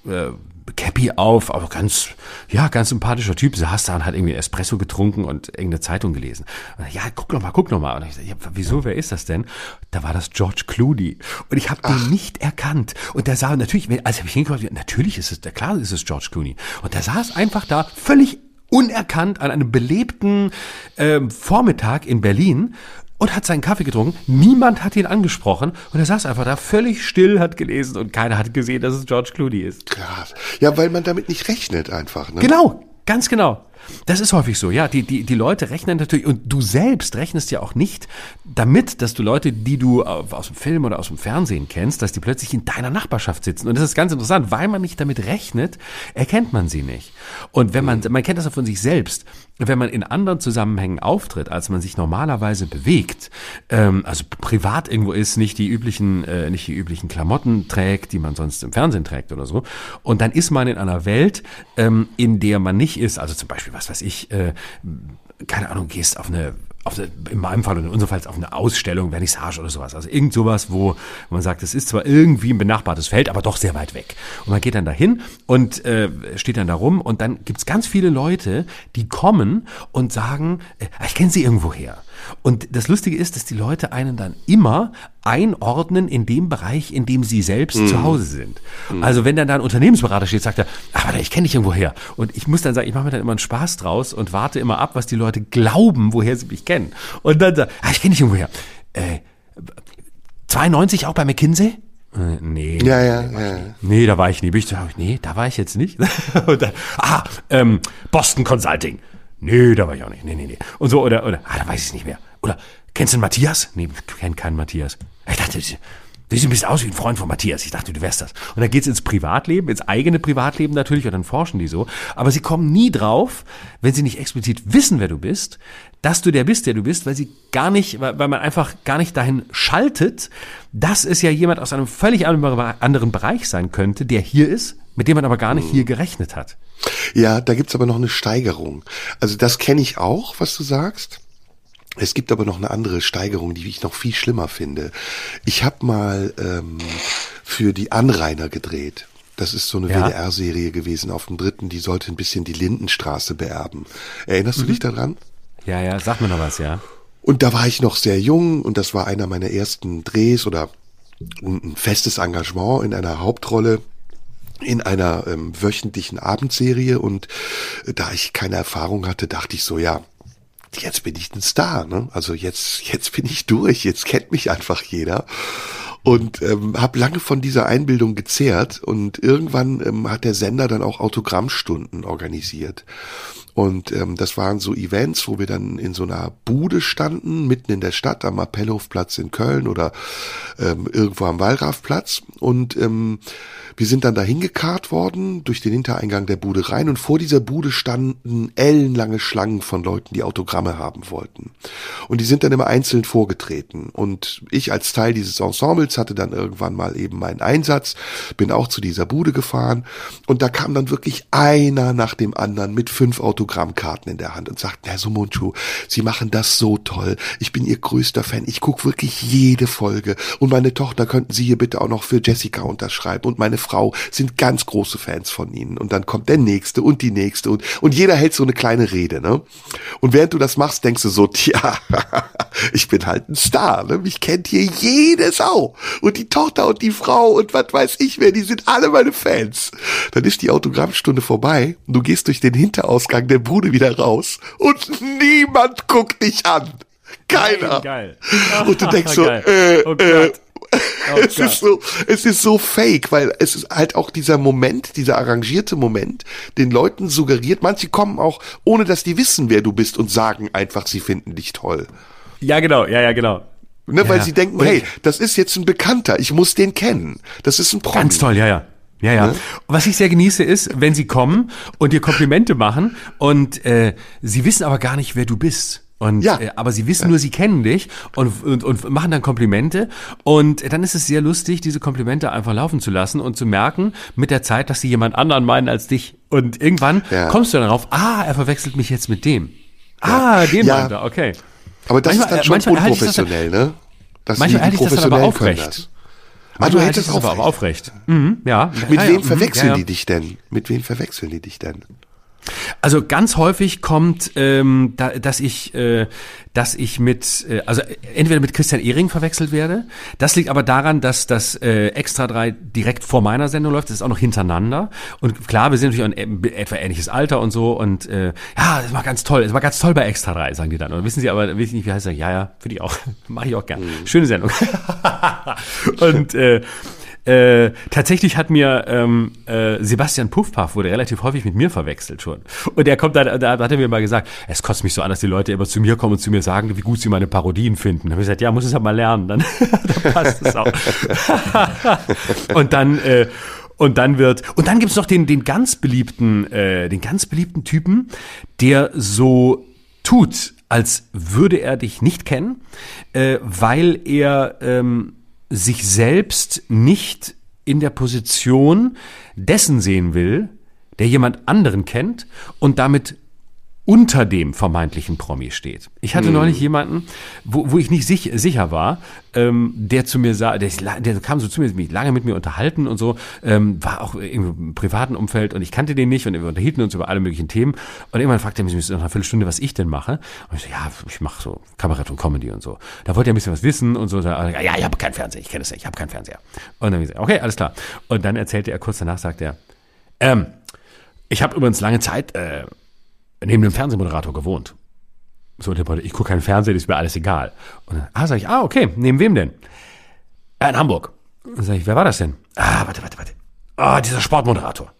äh, Cappy auf, aber ganz, ja, ganz sympathischer Typ, saß da und hat irgendwie Espresso getrunken und irgendeine Zeitung gelesen. Ja, guck noch mal, guck noch mal. Und ich, ja, wieso, wer ist das denn? Da war das George Clooney. Und ich habe den nicht erkannt. Und der sah natürlich, als ich hingekommen natürlich ist es, klar ist es George Clooney. Und der saß einfach da, völlig unerkannt an einem belebten ähm, Vormittag in Berlin und hat seinen Kaffee getrunken. Niemand hat ihn angesprochen und er saß einfach da völlig still, hat gelesen und keiner hat gesehen, dass es George Clooney ist. Krass. Ja, weil man damit nicht rechnet einfach. Ne? Genau, ganz genau. Das ist häufig so, ja. Die, die, die Leute rechnen natürlich, und du selbst rechnest ja auch nicht damit, dass du Leute, die du aus dem Film oder aus dem Fernsehen kennst, dass die plötzlich in deiner Nachbarschaft sitzen. Und das ist ganz interessant, weil man nicht damit rechnet, erkennt man sie nicht. Und wenn man, man kennt das auch von sich selbst, wenn man in anderen Zusammenhängen auftritt, als man sich normalerweise bewegt, ähm, also privat irgendwo ist, nicht die üblichen, äh, nicht die üblichen Klamotten trägt, die man sonst im Fernsehen trägt oder so, und dann ist man in einer Welt, ähm, in der man nicht ist, also zum Beispiel, was weiß ich, äh, keine Ahnung, gehst auf eine auf, in meinem Fall und in unserem Fall auf eine Ausstellung, Vernissage oder sowas. Also irgend sowas, wo man sagt, es ist zwar irgendwie ein benachbartes Feld, aber doch sehr weit weg. Und man geht dann dahin und äh, steht dann da rum und dann gibt's ganz viele Leute, die kommen und sagen, äh, ich kenne sie irgendwo her. Und das Lustige ist, dass die Leute einen dann immer einordnen in dem Bereich, in dem sie selbst mhm. zu Hause sind. Mhm. Also wenn dann da ein Unternehmensberater steht, sagt er, aber ich kenne dich irgendwo her. Und ich muss dann sagen, ich mache mir dann immer einen Spaß draus und warte immer ab, was die Leute glauben, woher sie mich kennen. Und dann sagt, ah, ich kenne dich irgendwo her. Äh, 92 auch bei McKinsey? Äh, nee. Ja, ja, nee, ja. Nee, da war ich nie. Ich, nee, da war ich jetzt nicht. [LAUGHS] dann, ah, ähm, Boston Consulting. Nee, da war ich auch nicht. Nee, nee, nee. Und so, oder, oder, ah, da weiß ich es nicht mehr. Oder, kennst du den Matthias? Nee, ich kenn keinen Matthias. Ich dachte, du siehst ein bisschen aus wie ein Freund von Matthias. Ich dachte, du wärst das. Und dann geht's ins Privatleben, ins eigene Privatleben natürlich, und dann forschen die so. Aber sie kommen nie drauf, wenn sie nicht explizit wissen, wer du bist, dass du der bist, der du bist, weil sie gar nicht, weil, weil man einfach gar nicht dahin schaltet, dass es ja jemand aus einem völlig anderen Bereich sein könnte, der hier ist, mit dem man aber gar nicht hier gerechnet hat. Ja, da gibt's aber noch eine Steigerung. Also das kenne ich auch, was du sagst. Es gibt aber noch eine andere Steigerung, die ich noch viel schlimmer finde. Ich habe mal ähm, für die Anrainer gedreht. Das ist so eine ja. WDR-Serie gewesen auf dem dritten, die sollte ein bisschen die Lindenstraße beerben. Erinnerst mhm. du dich daran? Ja, ja, sag mir noch was, ja. Und da war ich noch sehr jung und das war einer meiner ersten Drehs oder ein festes Engagement in einer Hauptrolle in einer ähm, wöchentlichen Abendserie und da ich keine Erfahrung hatte, dachte ich so, ja, jetzt bin ich ein Star, ne? Also jetzt jetzt bin ich durch, jetzt kennt mich einfach jeder und ähm, habe lange von dieser Einbildung gezehrt und irgendwann ähm, hat der Sender dann auch Autogrammstunden organisiert und ähm, das waren so Events, wo wir dann in so einer Bude standen, mitten in der Stadt, am Appellhofplatz in Köln oder ähm, irgendwo am Wallrafplatz. Und ähm, wir sind dann dahin gekarrt worden, durch den Hintereingang der Bude rein und vor dieser Bude standen ellenlange Schlangen von Leuten, die Autogramme haben wollten. Und die sind dann immer einzeln vorgetreten. Und ich als Teil dieses Ensembles hatte dann irgendwann mal eben meinen Einsatz, bin auch zu dieser Bude gefahren und da kam dann wirklich einer nach dem anderen mit fünf Autogrammkarten in der Hand und sagten, Herr Sumunchu, Sie machen das so toll. Ich bin Ihr größter Fan. Ich gucke wirklich jede Folge. Und meine Tochter könnten Sie hier bitte auch noch für Jessica unterschreiben. Und meine Frau sind ganz große Fans von ihnen. Und dann kommt der nächste und die nächste und, und jeder hält so eine kleine Rede, ne? Und während du das machst, denkst du so, [LAUGHS] tja, ich bin halt ein Star, ne? Mich kennt hier jede Sau. Und die Tochter und die Frau und was weiß ich wer, die sind alle meine Fans. Dann ist die Autogrammstunde vorbei und du gehst durch den Hinterausgang der Bude wieder raus und niemand guckt dich an. Keiner. Geil. Und du denkst so, [LAUGHS] äh, oh äh, Oh es ist so, es ist so fake, weil es ist halt auch dieser Moment, dieser arrangierte Moment, den Leuten suggeriert. Manche kommen auch, ohne dass die wissen, wer du bist und sagen einfach, sie finden dich toll. Ja, genau, ja, ja, genau. Ne, ja, weil sie denken, hey, das ist jetzt ein Bekannter, ich muss den kennen. Das ist ein Promi. Ganz toll, ja, ja. Ja, ja. Ne? Was ich sehr genieße ist, wenn sie kommen und dir Komplimente machen und äh, sie wissen aber gar nicht, wer du bist. Und, ja. Äh, aber sie wissen nur, sie kennen dich und, und, und machen dann Komplimente. Und dann ist es sehr lustig, diese Komplimente einfach laufen zu lassen und zu merken mit der Zeit, dass sie jemand anderen meinen als dich. Und irgendwann ja. kommst du dann darauf, ah, er verwechselt mich jetzt mit dem. Ja. Ah, den ja. meint er, okay. Aber das manchmal, ist dann schon unprofessionell, das, ne? Dass manchmal halte ich das aber aufrecht. Ah, du hältst es aber auch aufrecht. Mhm, ja. Mit wem verwechseln die dich denn? Mit wem verwechseln die dich denn? Also ganz häufig kommt, ähm, da, dass ich, äh, dass ich mit, äh, also entweder mit Christian Ehring verwechselt werde. Das liegt aber daran, dass das äh, Extra 3 direkt vor meiner Sendung läuft. Das ist auch noch hintereinander. Und klar, wir sind natürlich ein etwa ähnliches Alter und so. Und äh, ja, das war ganz toll. Es war ganz toll bei Extra 3, sagen die dann. Und wissen Sie aber, wissen nicht, wie heißt er? Ja, ja, finde ich auch. [LAUGHS] Mache ich auch gern. Mhm. Schöne Sendung. [LAUGHS] und äh, äh, tatsächlich hat mir ähm, äh, Sebastian Puffpaff wurde relativ häufig mit mir verwechselt schon. Und er kommt dann, da hat er mir mal gesagt, es kostet mich so an, dass die Leute immer zu mir kommen und zu mir sagen, wie gut sie meine Parodien finden. Da habe ich gesagt, ja, muss es ja mal lernen, dann, [LAUGHS] dann passt es auch. [LAUGHS] und dann äh, und dann wird und dann gibt's noch den den ganz beliebten äh, den ganz beliebten Typen, der so tut, als würde er dich nicht kennen, äh, weil er ähm, sich selbst nicht in der Position dessen sehen will, der jemand anderen kennt und damit unter dem vermeintlichen Promi steht. Ich hatte hm. neulich jemanden, wo, wo ich nicht sich, sicher war, ähm, der zu mir sah, der, der kam so zu mir, mich lange mit mir unterhalten und so, ähm, war auch im privaten Umfeld und ich kannte den nicht und wir unterhielten uns über alle möglichen Themen und irgendwann fragte er mich nach einer Viertelstunde, was ich denn mache. Und ich so, ja, ich mache so Kabarett und Comedy und so. Da wollte er ein bisschen was wissen und so, ja, ich habe keinen Fernseher, ich kenne es nicht, ich habe keinen Fernseher. Und dann gesagt, okay, alles klar. Und dann erzählte er kurz danach, sagt er, ähm, ich habe übrigens lange Zeit äh, neben dem Fernsehmoderator gewohnt. So, ich gucke keinen Fernsehen, ist mir alles egal. Und dann, ah, sag ich, ah, okay, neben wem denn? Äh, in Hamburg. Und dann sag ich, wer war das denn? Ah, warte, warte, warte. Ah, dieser Sportmoderator.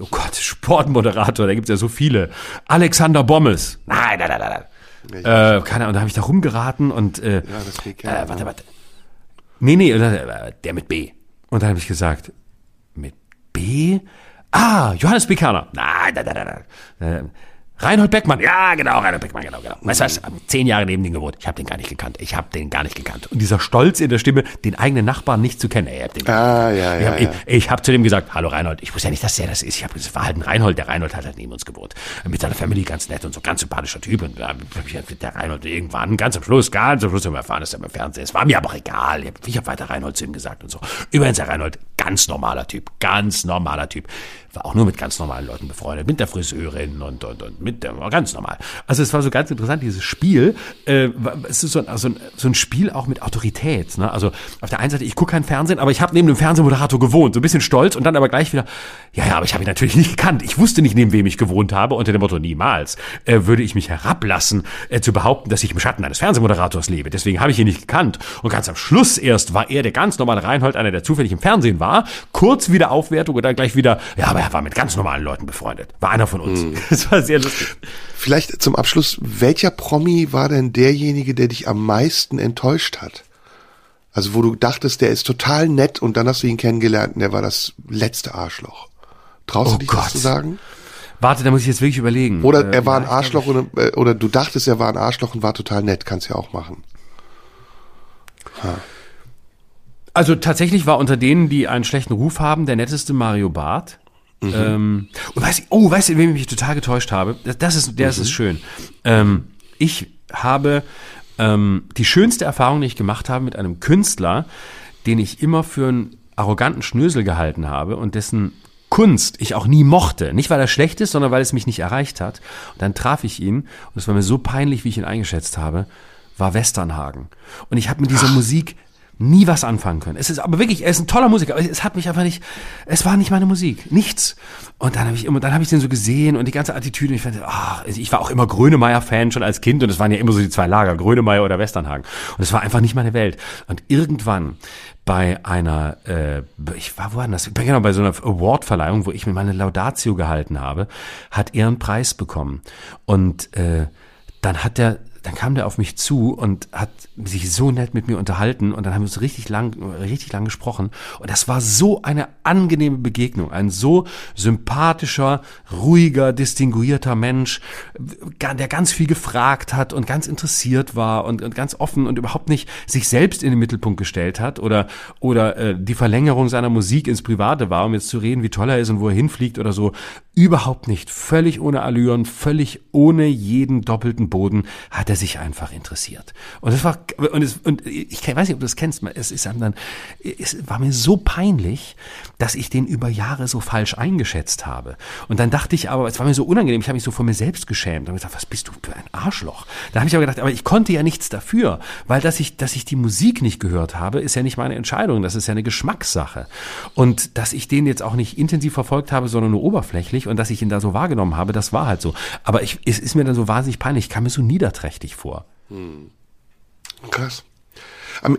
Oh Gott, [LAUGHS] Sportmoderator, da gibt's ja so viele. Alexander Bommes. Nein, nein, nein, nein. Äh, keine Ahnung, da habe ich da rumgeraten und äh, ja, das geht äh, warte, warte. Nee, nee, äh, der mit B. Und dann habe ich gesagt, mit B? Ah, Johannes Bekerner. Nein, nein, nein, nein. Reinhold Beckmann, ja genau, Reinhold Beckmann, genau, genau. Weißt du was, zehn Jahre neben dem gewohnt. Ich habe den gar nicht gekannt. Ich habe den gar nicht gekannt. Und dieser Stolz in der Stimme, den eigenen Nachbarn nicht zu kennen. Ey, hab den ah, ja, ja, ich habe ja. ich hab zu dem gesagt, hallo Reinhold, ich wusste ja nicht, dass der das ist. Ich habe das war halt ein Reinhold, der Reinhold hat halt neben uns gewohnt. Mit seiner Family ganz nett und so ganz sympathischer Typ. Und da habe ich halt der Reinhold irgendwann, ganz am Schluss, ganz am Schluss haben wir erfahren, dass er im Fernsehen ist. War mir aber auch egal. Ich habe weiter Reinhold zu ihm gesagt und so. Übrigens, der Reinhold, ganz normaler Typ, ganz normaler Typ war auch nur mit ganz normalen Leuten befreundet, mit der Friseurin und, und, und mit der, ganz normal. Also es war so ganz interessant, dieses Spiel, äh, es ist so, so, ein, so ein Spiel auch mit Autorität. Ne? Also auf der einen Seite, ich gucke kein Fernsehen, aber ich habe neben dem Fernsehmoderator gewohnt, so ein bisschen stolz und dann aber gleich wieder, ja, ja, aber ich habe ihn natürlich nicht gekannt. Ich wusste nicht, neben wem ich gewohnt habe, unter dem Motto, niemals äh, würde ich mich herablassen, äh, zu behaupten, dass ich im Schatten eines Fernsehmoderators lebe. Deswegen habe ich ihn nicht gekannt. Und ganz am Schluss erst war er der ganz normale Reinhold, einer, der zufällig im Fernsehen war, kurz wieder Aufwertung und dann gleich wieder, ja, aber er war mit ganz normalen Leuten befreundet. War einer von uns. Mhm. [LAUGHS] Das war sehr lustig. Vielleicht zum Abschluss, welcher Promi war denn derjenige, der dich am meisten enttäuscht hat? Also wo du dachtest, der ist total nett und dann hast du ihn kennengelernt und der war das letzte Arschloch. Traust oh du dich Gott. das zu sagen? Warte, da muss ich jetzt wirklich überlegen. Oder er war ein Arschloch oder, äh, oder du dachtest, er war ein Arschloch und war total nett. Kannst ja auch machen. Ha. Also tatsächlich war unter denen, die einen schlechten Ruf haben, der netteste Mario Barth. Mhm. Ähm, und weiß ich, oh, weißt du, wem ich mich total getäuscht habe? Das ist, der mhm. ist schön. Ähm, ich habe ähm, die schönste Erfahrung, die ich gemacht habe mit einem Künstler, den ich immer für einen arroganten Schnösel gehalten habe und dessen Kunst ich auch nie mochte. Nicht, weil er schlecht ist, sondern weil es mich nicht erreicht hat. Und dann traf ich ihn und es war mir so peinlich, wie ich ihn eingeschätzt habe, war Westernhagen. Und ich habe mit dieser Ach. Musik nie was anfangen können. Es ist aber wirklich, er ist ein toller Musiker, aber es hat mich einfach nicht, es war nicht meine Musik, nichts. Und dann habe ich immer, dann habe ich den so gesehen und die ganze Attitüde, ich fand, ach, ich war auch immer Grönemeyer-Fan schon als Kind und es waren ja immer so die zwei Lager, Grönemeyer oder Westernhagen. Und es war einfach nicht meine Welt. Und irgendwann bei einer, äh, ich war wo war das? Genau, bei so einer Award-Verleihung, wo ich mir meine Laudatio gehalten habe, hat er einen Preis bekommen. Und äh, dann hat er dann kam der auf mich zu und hat sich so nett mit mir unterhalten und dann haben wir uns richtig lang, richtig lang gesprochen. Und das war so eine angenehme Begegnung, ein so sympathischer, ruhiger, distinguierter Mensch, der ganz viel gefragt hat und ganz interessiert war und, und ganz offen und überhaupt nicht sich selbst in den Mittelpunkt gestellt hat oder oder äh, die Verlängerung seiner Musik ins Private war, um jetzt zu reden, wie toll er ist und wo er hinfliegt oder so, überhaupt nicht, völlig ohne Allüren, völlig ohne jeden doppelten Boden hat er sich einfach interessiert. Und es war, und, es, und ich weiß nicht, ob du das kennst, es ist dann, es war mir so peinlich, dass ich den über Jahre so falsch eingeschätzt habe. Und dann dachte ich aber, es war mir so unangenehm, ich habe mich so vor mir selbst geschämt und gesagt, was bist du für ein Arschloch? Da habe ich aber gedacht, aber ich konnte ja nichts dafür, weil dass ich, dass ich die Musik nicht gehört habe, ist ja nicht meine Entscheidung, das ist ja eine Geschmackssache. Und dass ich den jetzt auch nicht intensiv verfolgt habe, sondern nur oberflächlich und dass ich ihn da so wahrgenommen habe, das war halt so. Aber ich, es ist mir dann so wahnsinnig peinlich, ich kam mir so niederträchtig vor. Hm. Krass.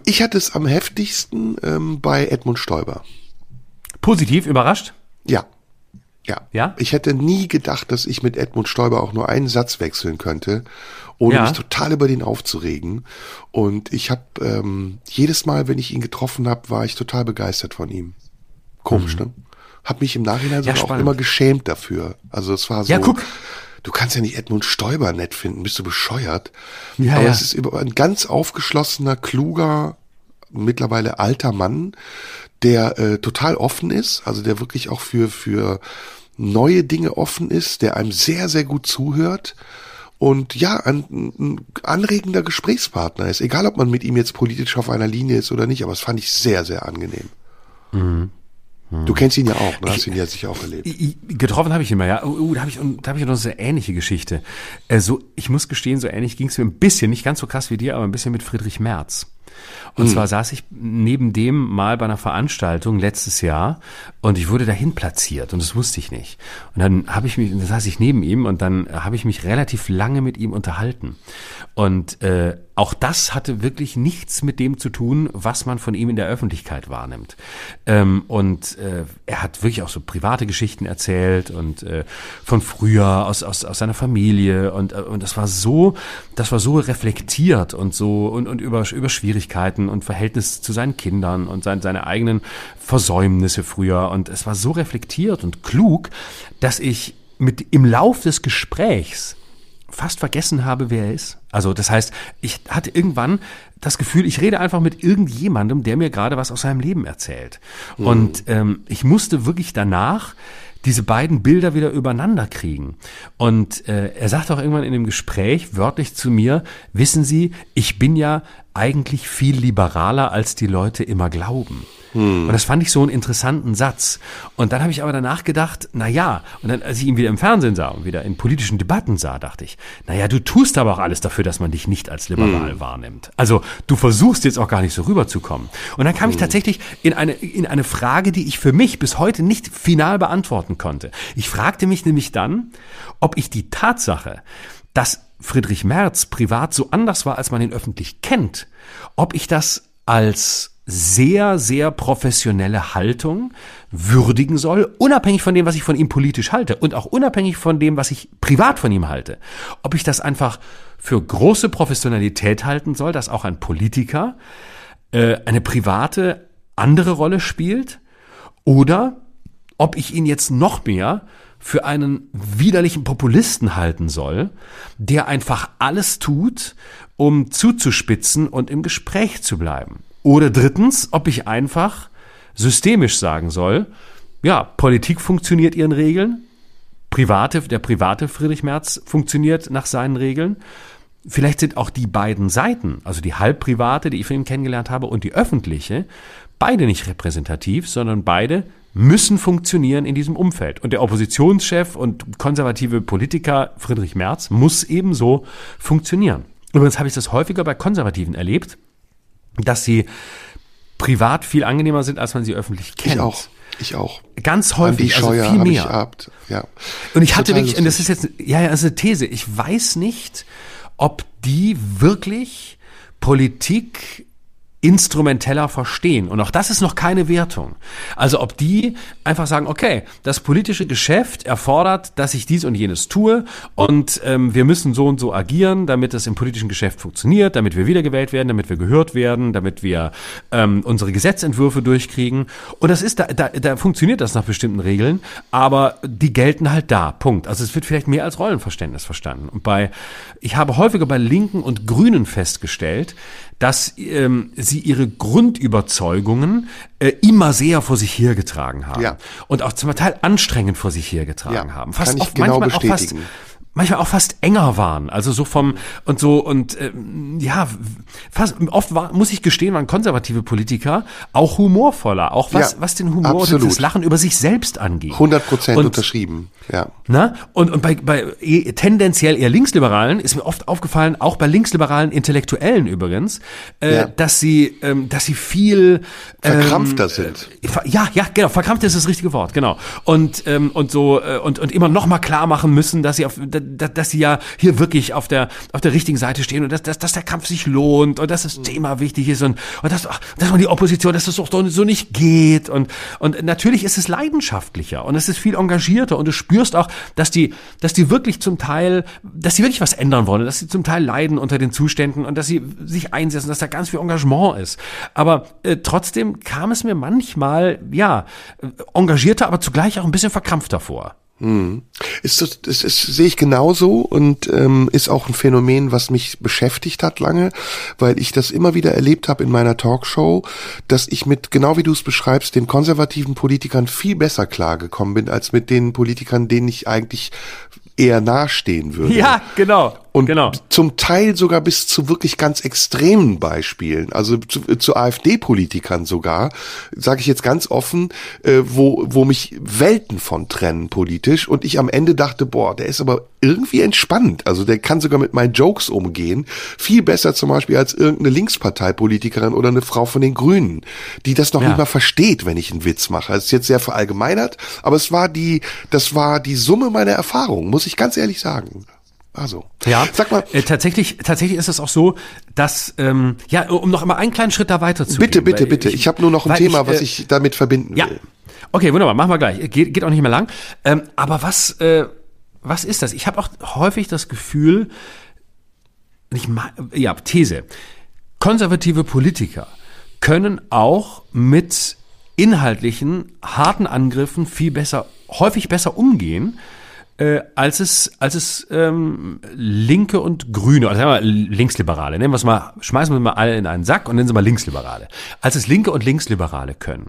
Ich hatte es am heftigsten ähm, bei Edmund Stoiber. Positiv überrascht? Ja. Ja. Ja? Ich hätte nie gedacht, dass ich mit Edmund Stoiber auch nur einen Satz wechseln könnte, ohne Ja. mich total über den aufzuregen. Und ich habe ähm, jedes Mal, wenn ich ihn getroffen habe, war ich total begeistert von ihm. Komisch, ne? Hab mich im Nachhinein Mhm. Ja, auch immer geschämt dafür. Also es war so. Ja, guck. Du kannst ja nicht Edmund Stoiber nett finden, bist du bescheuert. Ja, Aber ja. es ist über- ein ganz aufgeschlossener, kluger, mittlerweile alter Mann, der äh, total offen ist, also der wirklich auch für, für neue Dinge offen ist, der einem sehr, sehr gut zuhört und ja, ein, ein anregender Gesprächspartner ist. Egal, ob man mit ihm jetzt politisch auf einer Linie ist oder nicht, aber das fand ich sehr, sehr angenehm. Du kennst ihn ja auch, ne? hast ihn ja sicher auch erlebt. Getroffen habe ich ihn mal, ja. Uh, da habe ich, da habe ich noch eine sehr ähnliche Geschichte. Äh, so, ich muss gestehen, so ähnlich ging es mir ein bisschen, nicht ganz so krass wie dir, aber ein bisschen mit Friedrich Merz. Und zwar saß ich neben dem mal bei einer Veranstaltung letztes Jahr und ich wurde dahin platziert und das wusste ich nicht. Und dann habe ich mich, dann saß ich neben ihm und dann habe ich mich relativ lange mit ihm unterhalten. Und äh, auch das hatte wirklich nichts mit dem zu tun, was man von ihm in der Öffentlichkeit wahrnimmt. Ähm, und äh, er hat wirklich auch so private Geschichten erzählt und äh, von früher aus, aus, aus seiner Familie und, äh, und das war so, das war so reflektiert und so und, und über, über Schwierigkeiten und Verhältnis zu seinen Kindern und sein, seine eigenen Versäumnisse früher und es war so reflektiert und klug, dass ich mit im Lauf des Gesprächs fast vergessen habe, wer er ist. Also das heißt, ich hatte irgendwann das Gefühl, ich rede einfach mit irgendjemandem, der mir gerade was aus seinem Leben erzählt. Und ähm, ich musste wirklich danach diese beiden Bilder wieder übereinander kriegen. Und äh, er sagt auch irgendwann in dem Gespräch wörtlich zu mir, wissen Sie, ich bin ja eigentlich viel liberaler, als die Leute immer glauben. Und das fand ich so einen interessanten Satz. Und dann habe ich aber danach gedacht, na ja, und dann, als ich ihn wieder im Fernsehen sah und wieder in politischen Debatten sah, dachte ich, na ja, du tust aber auch alles dafür, dass man dich nicht als liberal wahrnimmt. Also du versuchst jetzt auch gar nicht so rüberzukommen. Und dann kam ich tatsächlich in eine, in eine Frage, die ich für mich bis heute nicht final beantworten konnte. Ich fragte mich nämlich dann, ob ich die Tatsache, dass Friedrich Merz privat so anders war, als man ihn öffentlich kennt, ob ich das als sehr, sehr professionelle Haltung würdigen soll, unabhängig von dem, was ich von ihm politisch halte und auch unabhängig von dem, was ich privat von ihm halte. Ob ich das einfach für große Professionalität halten soll, dass auch ein Politiker äh, eine private andere Rolle spielt oder ob ich ihn jetzt noch mehr für einen widerlichen Populisten halten soll, der einfach alles tut, um zuzuspitzen und im Gespräch zu bleiben. Oder drittens, ob ich einfach systemisch sagen soll, ja, Politik funktioniert ihren Regeln, private, der private Friedrich Merz funktioniert nach seinen Regeln. Vielleicht sind auch die beiden Seiten, also die halbprivate, die ich von ihm kennengelernt habe, und die öffentliche, beide nicht repräsentativ, sondern beide müssen funktionieren in diesem Umfeld. Und der Oppositionschef und konservative Politiker Friedrich Merz muss ebenso funktionieren. Übrigens habe ich das häufiger bei Konservativen erlebt, dass sie privat viel angenehmer sind, als man sie öffentlich kennt. Ich auch. Ich auch. Ganz häufig, also Scheuer viel mehr. gehabt. Ja. Und ich hatte Total wirklich, und das lustig. ist jetzt, ja, ja, das ist eine These. Ich weiß nicht, ob die wirklich Politik instrumenteller verstehen. Und auch das ist noch keine Wertung. Also ob die einfach sagen, okay, das politische Geschäft erfordert, dass ich dies und jenes tue und ähm, wir müssen so und so agieren, damit es im politischen Geschäft funktioniert, damit wir wiedergewählt werden, damit wir gehört werden, damit wir ähm, unsere Gesetzentwürfe durchkriegen. Und das ist, da, da, da funktioniert das nach bestimmten Regeln, aber die gelten halt da. Punkt. Also es wird vielleicht mehr als Rollenverständnis verstanden. Und bei, ich habe häufiger bei Linken und Grünen festgestellt, dass ähm, sie ihre Grundüberzeugungen äh, immer sehr vor sich hergetragen haben. Ja. Und auch zum Teil anstrengend vor sich hergetragen Ja, haben. kann Fast ich oft, genau manchmal auch fast, bestätigen. Manchmal auch fast enger waren. Also so vom und so und ähm, ja, fast oft war, muss ich gestehen, waren konservative Politiker auch humorvoller, auch was Ja, was den Humor und absolut. das Lachen über sich selbst angeht. 100 Prozent Und- unterschrieben. Ja. Na? Und, und bei, bei eh- tendenziell eher Linksliberalen ist mir oft aufgefallen, auch bei linksliberalen Intellektuellen übrigens, äh, Ja. dass sie, ähm, dass sie viel ähm, Verkrampfter sind. Ver- Ja, ja, genau. Verkrampft ist das richtige Wort, genau. Und ähm, und so äh, und und immer noch mal klar machen müssen, dass sie auf, dass sie ja hier wirklich auf der, auf der richtigen Seite stehen und dass, dass, dass der Kampf sich lohnt und dass das Thema wichtig ist und, und dass, dass man die Opposition, dass das doch so nicht geht und, und natürlich ist es leidenschaftlicher und es ist viel engagierter und du spürst auch, dass die, dass die wirklich zum Teil, dass sie wirklich was ändern wollen, dass sie zum Teil leiden unter den Zuständen und dass sie sich einsetzen, dass da ganz viel Engagement ist. Aber äh, trotzdem kam es mir manchmal, ja, engagierter, aber zugleich auch ein bisschen verkrampfter vor. Hm. Ist das, das ist, sehe ich genauso und ähm, ist auch ein Phänomen, was mich beschäftigt hat lange, weil ich das immer wieder erlebt habe in meiner Talkshow, dass ich mit, genau wie du es beschreibst, den konservativen Politikern viel besser klargekommen bin, als mit den Politikern, denen ich eigentlich eher nahestehen würde. Ja, genau. Und genau. zum Teil sogar bis zu wirklich ganz extremen Beispielen, also zu, zu AfD-Politikern sogar, sage ich jetzt ganz offen, äh, wo, wo mich Welten von trennen politisch und ich am Ende dachte, boah, der ist aber irgendwie entspannt. Also der kann sogar mit meinen Jokes umgehen. Viel besser zum Beispiel als irgendeine Linksparteipolitikerin oder eine Frau von den Grünen, die das noch Ja. nicht mal versteht, wenn ich einen Witz mache. Das ist jetzt sehr verallgemeinert, aber es war die, das war die Summe meiner Erfahrungen, muss ich ganz ehrlich sagen. Also, Ja, sag mal, äh, tatsächlich, tatsächlich ist es auch so, dass, ähm, ja, um noch einmal einen kleinen Schritt da weiter zu bitte, gehen, bitte, bitte. Ich, habe nur noch ein Thema, ich, was äh, ich damit verbinden Ja. will. Okay, wunderbar, machen wir gleich. Geht, geht auch nicht mehr lang. Ähm, aber was, äh, was ist das? Ich habe auch häufig das Gefühl, ich ma- ja, These. Konservative Politiker können auch mit inhaltlichen, harten Angriffen viel besser, häufig besser umgehen, äh, als es, als es ähm, Linke und Grüne, also sagen wir mal Linksliberale, nehmen wir es mal, schmeißen wir mal alle in einen Sack und nennen sie mal Linksliberale, als es Linke und Linksliberale können,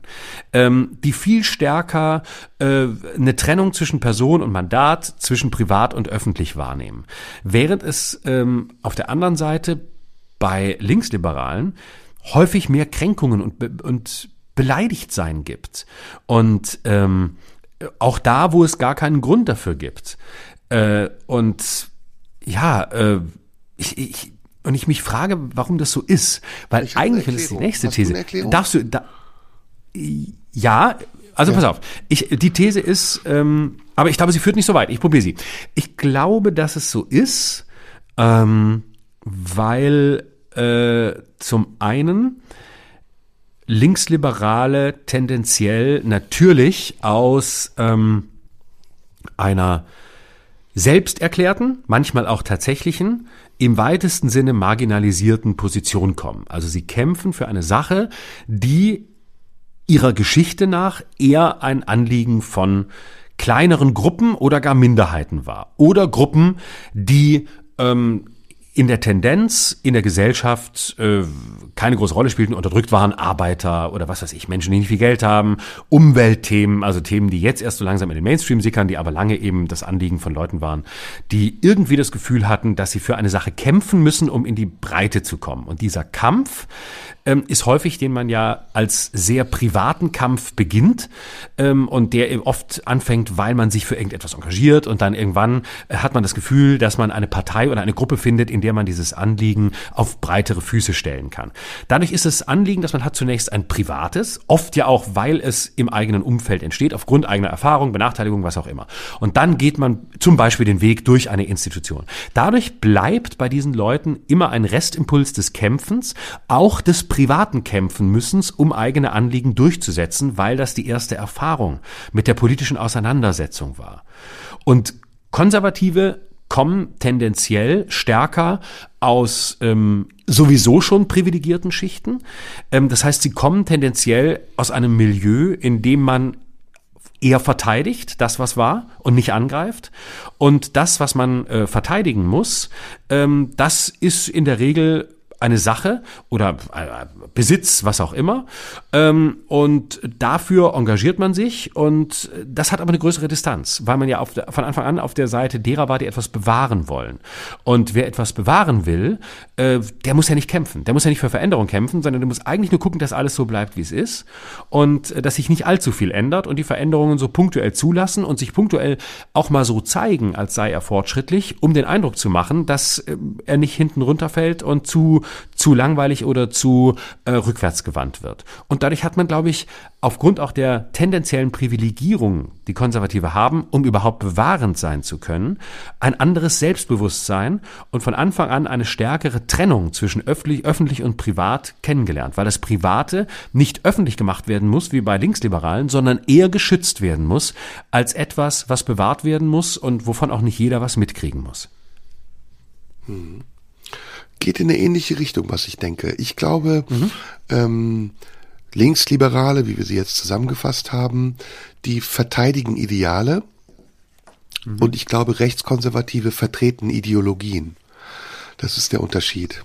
ähm, die viel stärker äh, eine Trennung zwischen Person und Mandat, zwischen privat und öffentlich wahrnehmen. Während es ähm, auf der anderen Seite bei Linksliberalen häufig mehr Kränkungen und, und beleidigt sein gibt. Und ähm, auch da, wo es gar keinen Grund dafür gibt. Äh, und ja, äh, ich, ich, und ich mich frage, warum das so ist. Weil Ich eigentlich, das ist die nächste du These, Erklärung? darfst du, da, ja, also pass auf. Ich, die These ist, ähm, aber ich glaube, sie führt nicht so weit. Ich probiere sie. Ich glaube, dass es so ist, ähm, weil äh, zum einen Linksliberale tendenziell natürlich aus ähm, einer selbsterklärten, manchmal auch tatsächlichen, im weitesten Sinne marginalisierten Position kommen. Also sie kämpfen für eine Sache, die ihrer Geschichte nach eher ein Anliegen von kleineren Gruppen oder gar Minderheiten war. Oder Gruppen, die ähm, in der Tendenz in der Gesellschaft äh, keine große Rolle spielten, unterdrückt waren, Arbeiter oder was weiß ich, Menschen, die nicht viel Geld haben, Umweltthemen, also Themen, die jetzt erst so langsam in den Mainstream sickern, die aber lange eben das Anliegen von Leuten waren, die irgendwie das Gefühl hatten, dass sie für eine Sache kämpfen müssen, um in die Breite zu kommen. Und dieser Kampf ähm, ist häufig, den man ja als sehr privaten Kampf beginnt ähm, und der eben oft anfängt, weil man sich für irgendetwas engagiert und dann irgendwann äh, hat man das Gefühl, dass man eine Partei oder eine Gruppe findet, in der man dieses Anliegen auf breitere Füße stellen kann. Dadurch ist das Anliegen, dass man hat zunächst ein privates, oft ja auch, weil es im eigenen Umfeld entsteht, aufgrund eigener Erfahrung, Benachteiligung, was auch immer. Und dann geht man zum Beispiel den Weg durch eine Institution. Dadurch bleibt bei diesen Leuten immer ein Restimpuls des Kämpfens, auch des privaten Kämpfen müssens, um eigene Anliegen durchzusetzen, weil das die erste Erfahrung mit der politischen Auseinandersetzung war. Und Konservative kommen tendenziell stärker aus ähm, sowieso schon privilegierten Schichten. Ähm, das heißt, sie kommen tendenziell aus einem Milieu, in dem man eher verteidigt, das was war und nicht angreift. Und das, was man äh, verteidigen muss, ähm, das ist in der Regel eine Sache oder äh, Besitz, was auch immer. Ähm, und dafür engagiert man sich und das hat aber eine größere Distanz, weil man ja auf von Anfang an auf der Seite derer war, die etwas bewahren wollen. Und wer etwas bewahren will, äh, der muss ja nicht kämpfen. Der muss ja nicht für Veränderung kämpfen, sondern der muss eigentlich nur gucken, dass alles so bleibt, wie es ist und äh, dass sich nicht allzu viel ändert und die Veränderungen so punktuell zulassen und sich punktuell auch mal so zeigen, als sei er fortschrittlich, um den Eindruck zu machen, dass er nicht hinten runterfällt und zu zu langweilig oder zu äh, rückwärtsgewandt wird. Und dadurch hat man, glaube ich, aufgrund auch der tendenziellen Privilegierung, die Konservative haben, um überhaupt bewahrend sein zu können, ein anderes Selbstbewusstsein und von Anfang an eine stärkere Trennung zwischen öffentlich, öffentlich und privat kennengelernt, weil das Private nicht öffentlich gemacht werden muss, wie bei Linksliberalen, sondern eher geschützt werden muss, als etwas, was bewahrt werden muss und wovon auch nicht jeder was mitkriegen muss. Hm. Geht in eine ähnliche Richtung, was ich denke. Ich glaube, mhm. ähm, Linksliberale, wie wir sie jetzt zusammengefasst haben, die verteidigen Ideale mhm. und ich glaube, Rechtskonservative vertreten Ideologien. Das ist der Unterschied.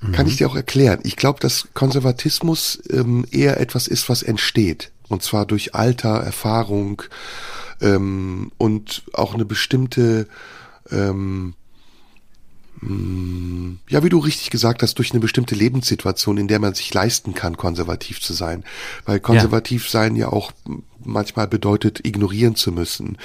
Mhm. Kann ich dir auch erklären. Ich glaube, dass Konservatismus ähm, eher etwas ist, was entsteht. Und zwar durch Alter, Erfahrung ähm, und auch eine bestimmte ähm, ja, wie du richtig gesagt hast, durch eine bestimmte Lebenssituation, in der man sich leisten kann, konservativ zu sein. Weil konservativ sein ja auch manchmal bedeutet, ignorieren zu müssen,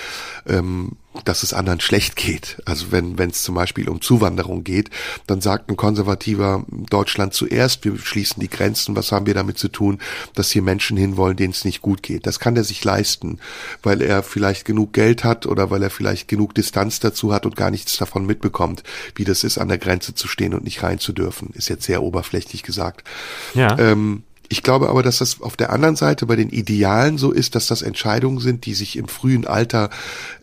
ähm, dass es anderen schlecht geht. Also wenn wenn es zum Beispiel um Zuwanderung geht, dann sagt ein konservativer Deutschland zuerst, wir schließen die Grenzen, was haben wir damit zu tun, dass hier Menschen hinwollen, denen es nicht gut geht. Das kann der sich leisten, weil er vielleicht genug Geld hat oder weil er vielleicht genug Distanz dazu hat und gar nichts davon mitbekommt, wie das ist, an der Grenze zu stehen und nicht rein zu dürfen. Ist jetzt sehr oberflächlich gesagt. Ja. Ähm, ich glaube aber, dass das auf der anderen Seite bei den Idealen so ist, dass das Entscheidungen sind, die sich im frühen Alter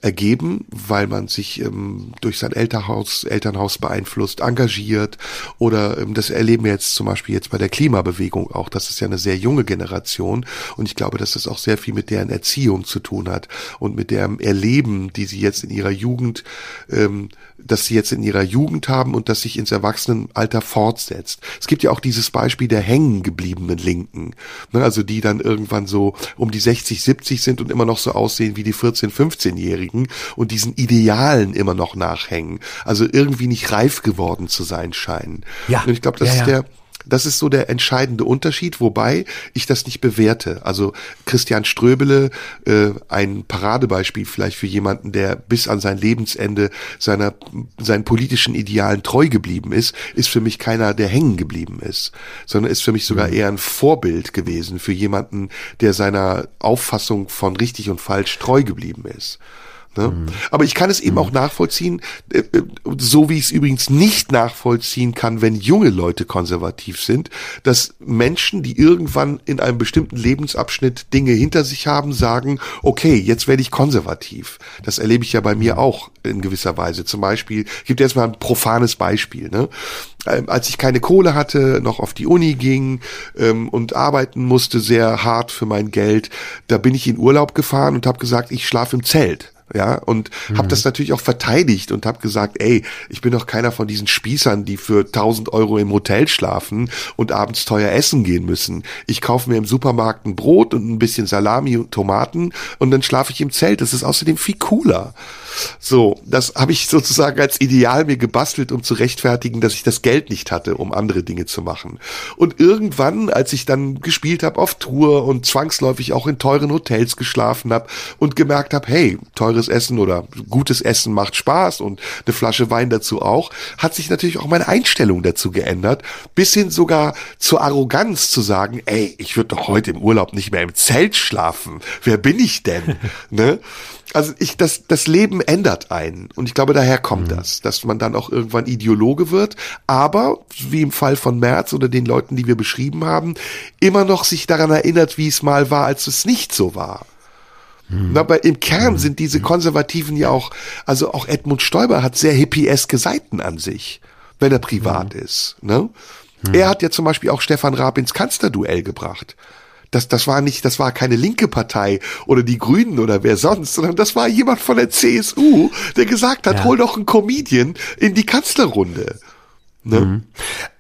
ergeben, weil man sich ähm, durch sein Elternhaus, Elternhaus beeinflusst, engagiert oder ähm, das erleben wir jetzt zum Beispiel jetzt bei der Klimabewegung auch. Das ist ja eine sehr junge Generation und ich glaube, dass das auch sehr viel mit deren Erziehung zu tun hat und mit deren Erleben, die sie jetzt in ihrer Jugend ähm, das sie jetzt in ihrer Jugend haben und das sich ins Erwachsenenalter fortsetzt. Es gibt ja auch dieses Beispiel der hängen gebliebenen Linken, ne, also die dann irgendwann so um die 60, 70 sind und immer noch so aussehen wie die 14, 15-Jährigen und diesen Idealen immer noch nachhängen, also irgendwie nicht reif geworden zu sein scheinen. Ja. Und ich glaube, das ja, ja. ist der das ist so der entscheidende Unterschied, wobei ich das nicht bewerte. Also Christian Ströbele, äh, ein Paradebeispiel vielleicht für jemanden, der bis an sein Lebensende seiner, seinen politischen Idealen treu geblieben ist, ist für mich keiner, der hängen geblieben ist, sondern ist für mich sogar mhm. eher ein Vorbild gewesen für jemanden, der seiner Auffassung von richtig und falsch treu geblieben ist. Ne? Mhm. Aber ich kann es eben mhm. auch nachvollziehen, äh, äh, so wie ich es übrigens nicht nachvollziehen kann, wenn junge Leute konservativ sind, dass Menschen, die irgendwann in einem bestimmten Lebensabschnitt Dinge hinter sich haben, sagen, okay, jetzt werde ich konservativ. Das erlebe ich ja bei mir auch in gewisser Weise. Zum Beispiel, ich gebe dir jetzt mal ein profanes Beispiel. Ne? Ähm, als ich keine Kohle hatte, noch auf die Uni ging ähm, und arbeiten musste sehr hart für mein Geld, da bin ich in Urlaub gefahren und habe gesagt, ich schlafe im Zelt ja, und mhm. habe das natürlich auch verteidigt und habe gesagt, ey, ich bin doch keiner von diesen Spießern, die für 1000 Euro im Hotel schlafen und abends teuer essen gehen müssen. Ich kaufe mir im Supermarkt ein Brot und ein bisschen Salami und Tomaten und dann schlafe ich im Zelt. Das ist außerdem viel cooler. So, das habe ich sozusagen als Ideal mir gebastelt, um zu rechtfertigen, dass ich das Geld nicht hatte, um andere Dinge zu machen. Und irgendwann, als ich dann gespielt habe auf Tour und zwangsläufig auch in teuren Hotels geschlafen habe und gemerkt habe, hey, teures Essen oder gutes Essen macht Spaß und eine Flasche Wein dazu auch, hat sich natürlich auch meine Einstellung dazu geändert, bis hin sogar zur Arroganz zu sagen, ey, ich würde doch heute im Urlaub nicht mehr im Zelt schlafen. Wer bin ich denn? [LAUGHS] ne? also ich, das, das Leben ändert einen. Und ich glaube, daher kommt mhm. das, dass man dann auch irgendwann Ideologe wird, aber, wie im Fall von Merz oder den Leuten, die wir beschrieben haben, immer noch sich daran erinnert, wie es mal war, als es nicht so war. Mhm. Aber im Kern mhm. sind diese Konservativen ja auch, also auch Edmund Stoiber hat sehr hippieske Seiten an sich, wenn er privat mhm. ist. Ne? Mhm. Er hat ja zum Beispiel auch Stefan Raab ins Kanzlerduell gebracht das, das war nicht, das war keine linke Partei oder die Grünen oder wer sonst, sondern das war jemand von der CSU, der gesagt hat, ja. hol doch einen Comedian in die Kanzlerrunde. Ne? Mhm.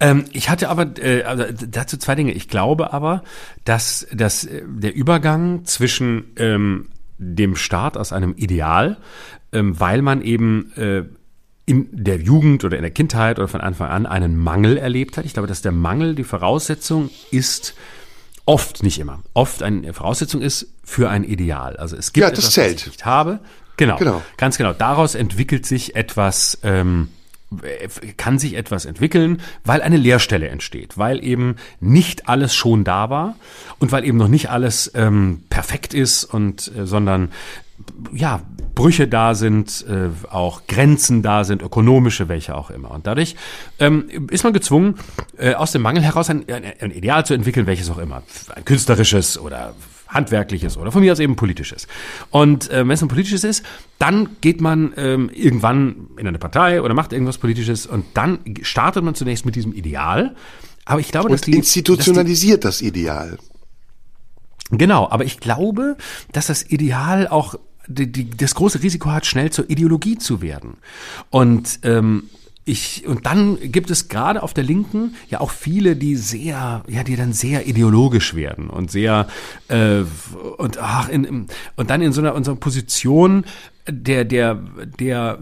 Ähm, ich hatte aber äh, also dazu zwei Dinge. Ich glaube aber, dass, dass äh, der Übergang zwischen ähm, dem Staat aus einem Ideal, ähm, weil man eben äh, in der Jugend oder in der Kindheit oder von Anfang an einen Mangel erlebt hat. Ich glaube, dass der Mangel die Voraussetzung ist, oft, nicht immer, oft eine Voraussetzung ist für ein Ideal. Also es gibt ja, das etwas, zählt. was ich nicht habe. Genau, genau, ganz genau. Daraus entwickelt sich etwas, ähm, kann sich etwas entwickeln, weil eine Leerstelle entsteht, weil eben nicht alles schon da war und weil eben noch nicht alles ähm, perfekt ist und äh, sondern ja Brüche da sind, äh, auch Grenzen da sind, ökonomische, welche auch immer. Und dadurch ähm, ist man gezwungen, äh, aus dem Mangel heraus ein, ein, ein Ideal zu entwickeln, welches auch immer, ein künstlerisches oder handwerkliches oder von mir aus eben politisches. Und äh, wenn es ein politisches ist, dann geht man ähm, irgendwann in eine Partei oder macht irgendwas politisches und dann startet man zunächst mit diesem Ideal. Aber ich glaube, und dass die institutionalisiert dass die, das Ideal. Genau, aber ich glaube, dass das Ideal auch die, die, das große Risiko hat, schnell zur Ideologie zu werden. Und ähm, ich, und dann gibt es gerade auf der Linken ja auch viele, die sehr, ja, die dann sehr ideologisch werden und sehr äh, und ach, in, und dann in so einer, unserer Position der, der, der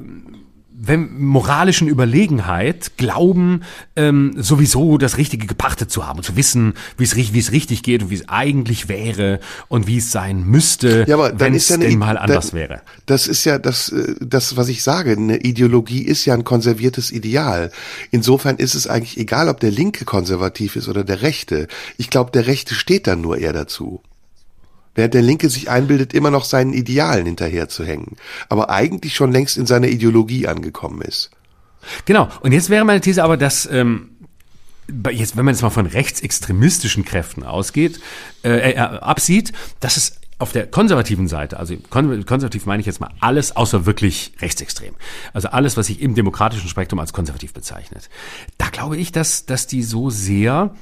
wenn, moralischen Überlegenheit glauben, ähm, sowieso das Richtige gepachtet zu haben und zu wissen, wie es wie es richtig geht und wie es eigentlich wäre und wie es sein müsste, ja, wenn es ja denn mal anders da, wäre. Das ist ja das, äh, das, was ich sage. Eine Ideologie ist ja ein konserviertes Ideal. Insofern ist es eigentlich egal, ob der Linke konservativ ist oder der Rechte. Ich glaube, der Rechte steht dann nur eher dazu während der Linke sich einbildet, immer noch seinen Idealen hinterherzuhängen, aber eigentlich schon längst in seiner Ideologie angekommen ist. Genau, und jetzt wäre meine These aber, dass ähm, jetzt, wenn man jetzt mal von rechtsextremistischen Kräften ausgeht, äh, äh, absieht, dass es auf der konservativen Seite, also konservativ meine ich jetzt mal alles außer wirklich rechtsextrem. Also alles, was sich im demokratischen Spektrum als konservativ bezeichnet. Da glaube ich, dass, dass die so sehr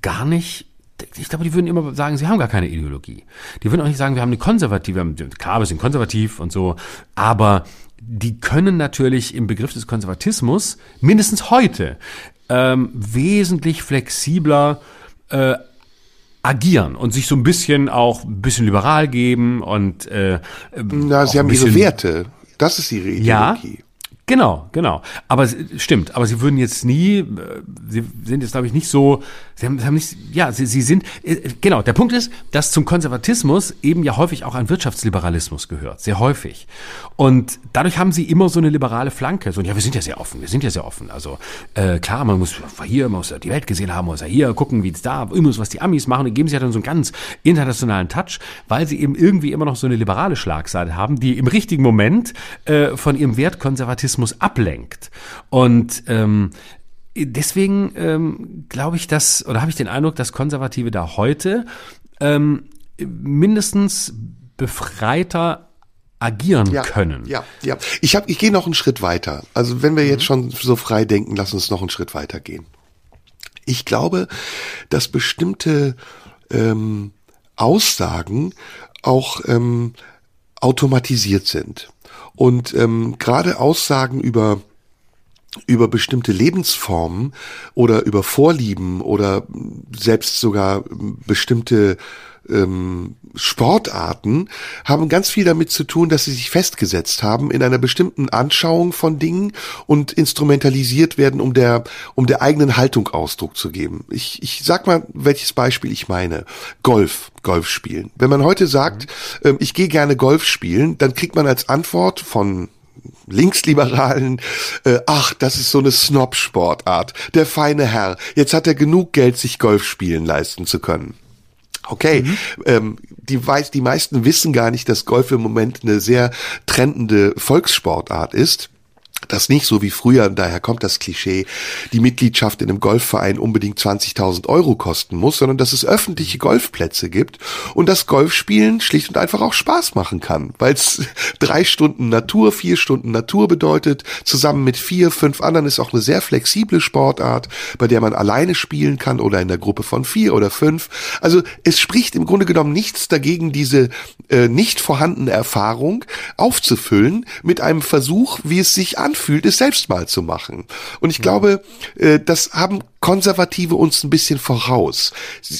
gar nicht ich glaube, die würden immer sagen, sie haben gar keine Ideologie. Die würden auch nicht sagen, wir haben eine konservative, klar, wir sind konservativ und so, aber die können natürlich im Begriff des Konservatismus mindestens heute ähm, wesentlich flexibler äh, agieren und sich so ein bisschen auch ein bisschen liberal geben und äh, Na, sie haben ihre Werte. Das ist ihre Ideologie. Ja, Genau, genau. Aber stimmt, aber sie würden jetzt nie, äh, sie sind jetzt, glaube ich, nicht so, sie haben, sie haben nicht, ja, sie, sie sind, äh, genau, der Punkt ist, dass zum Konservatismus eben ja häufig auch ein Wirtschaftsliberalismus gehört, sehr häufig. Und dadurch haben sie immer so eine liberale Flanke. So, ja, wir sind ja sehr offen, wir sind ja sehr offen. Also äh, klar, man muss hier, man muss die Welt gesehen haben, man muss ja hier gucken, wie es da, immer was die Amis machen, und geben sie ja dann so einen ganz internationalen Touch, weil sie eben irgendwie immer noch so eine liberale Schlagseite haben, die im richtigen Moment äh, von ihrem Wertkonservatismus Rassismus ablenkt. Und ähm, deswegen ähm, glaube ich, dass, oder habe ich den Eindruck, dass Konservative da heute ähm, mindestens befreiter agieren ja, können. Ja, ja. Ich habe, ich gehe noch einen Schritt weiter. Also wenn wir mhm. jetzt schon so frei denken, lass uns noch einen Schritt weiter gehen. Ich glaube, dass bestimmte ähm, Aussagen auch ähm, automatisiert sind. Und ähm, gerade Aussagen über über bestimmte Lebensformen oder über Vorlieben oder selbst sogar bestimmte ähm, Sportarten haben ganz viel damit zu tun, dass sie sich festgesetzt haben in einer bestimmten Anschauung von Dingen und instrumentalisiert werden, um der, um der eigenen Haltung Ausdruck zu geben. Ich, ich sag mal, welches Beispiel ich meine. Golf, Golf spielen. Wenn man heute sagt, mhm. ähm, ich gehe gerne Golf spielen, dann kriegt man als Antwort von Linksliberalen, äh, ach, das ist so eine Snob-Sportart. Der feine Herr, jetzt hat er genug Geld, sich Golf spielen leisten zu können. Okay, mhm. ähm, die, weiß, die meisten wissen gar nicht, dass Golf im Moment eine sehr trendende Volkssportart ist das nicht so wie früher, daher kommt das Klischee, die Mitgliedschaft in einem Golfverein unbedingt 20.000 Euro kosten muss, sondern dass es öffentliche Golfplätze gibt und das Golfspielen schlicht und einfach auch Spaß machen kann, weil es [LAUGHS] drei Stunden Natur, vier Stunden Natur bedeutet, zusammen mit vier, fünf anderen ist auch eine sehr flexible Sportart, bei der man alleine spielen kann oder in der Gruppe von vier oder fünf. Also es spricht im Grunde genommen nichts dagegen, diese äh, nicht vorhandene Erfahrung aufzufüllen mit einem Versuch, wie es sich an anfühlt, es selbst mal zu machen. Und ich glaube, äh, das haben Konservative uns ein bisschen voraus.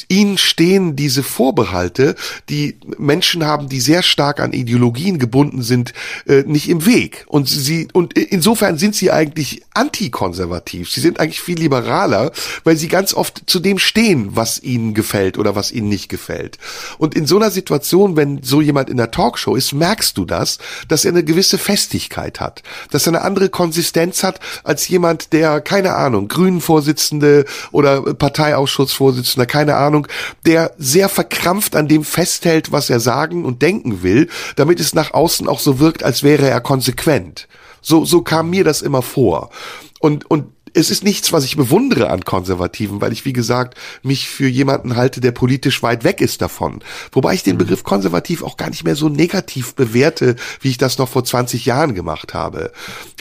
Ihnen stehen diese Vorbehalte, die Menschen haben, die sehr stark an Ideologien gebunden sind, äh, nicht im Weg. Und sie, und insofern sind sie eigentlich antikonservativ. Sie sind eigentlich viel liberaler, weil sie ganz oft zu dem stehen, was ihnen gefällt oder was ihnen nicht gefällt. Und in so einer Situation, wenn so jemand in der Talkshow ist, merkst du das, dass er eine gewisse Festigkeit hat, dass er eine andere Konsistenz hat als jemand, der, keine Ahnung, Grünen-Vorsitzende oder Parteiausschussvorsitzender, keine Ahnung, der sehr verkrampft an dem festhält, was er sagen und denken will, damit es nach außen auch so wirkt, als wäre er konsequent. So, so kam mir das immer vor. Und, und es ist nichts, was ich bewundere an Konservativen, weil ich, wie gesagt, mich für jemanden halte, der politisch weit weg ist davon. Wobei ich den mhm. Begriff konservativ auch gar nicht mehr so negativ bewerte, wie ich das noch vor 20 Jahren gemacht habe.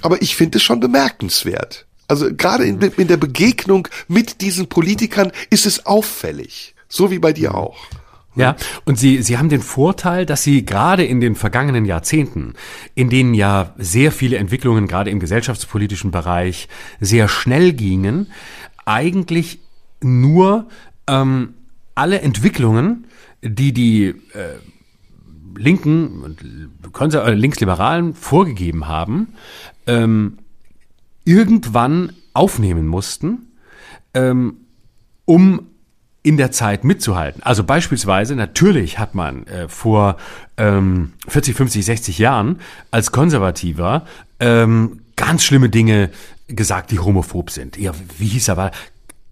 Aber ich finde es schon bemerkenswert. Also gerade in, in der Begegnung mit diesen Politikern ist es auffällig. So wie bei dir auch. Ja, und Sie, Sie haben den Vorteil, dass Sie gerade in den vergangenen Jahrzehnten, in denen ja sehr viele Entwicklungen gerade im gesellschaftspolitischen Bereich sehr schnell gingen, eigentlich nur ähm, alle Entwicklungen, die die äh, Linken und äh, Linksliberalen vorgegeben haben, ähm, irgendwann aufnehmen mussten, ähm, um in der Zeit mitzuhalten. Also beispielsweise, natürlich hat man äh, vor ähm, 40, 50, 60 Jahren als Konservativer ähm, ganz schlimme Dinge gesagt, die homophob sind. Ja, wie hieß er?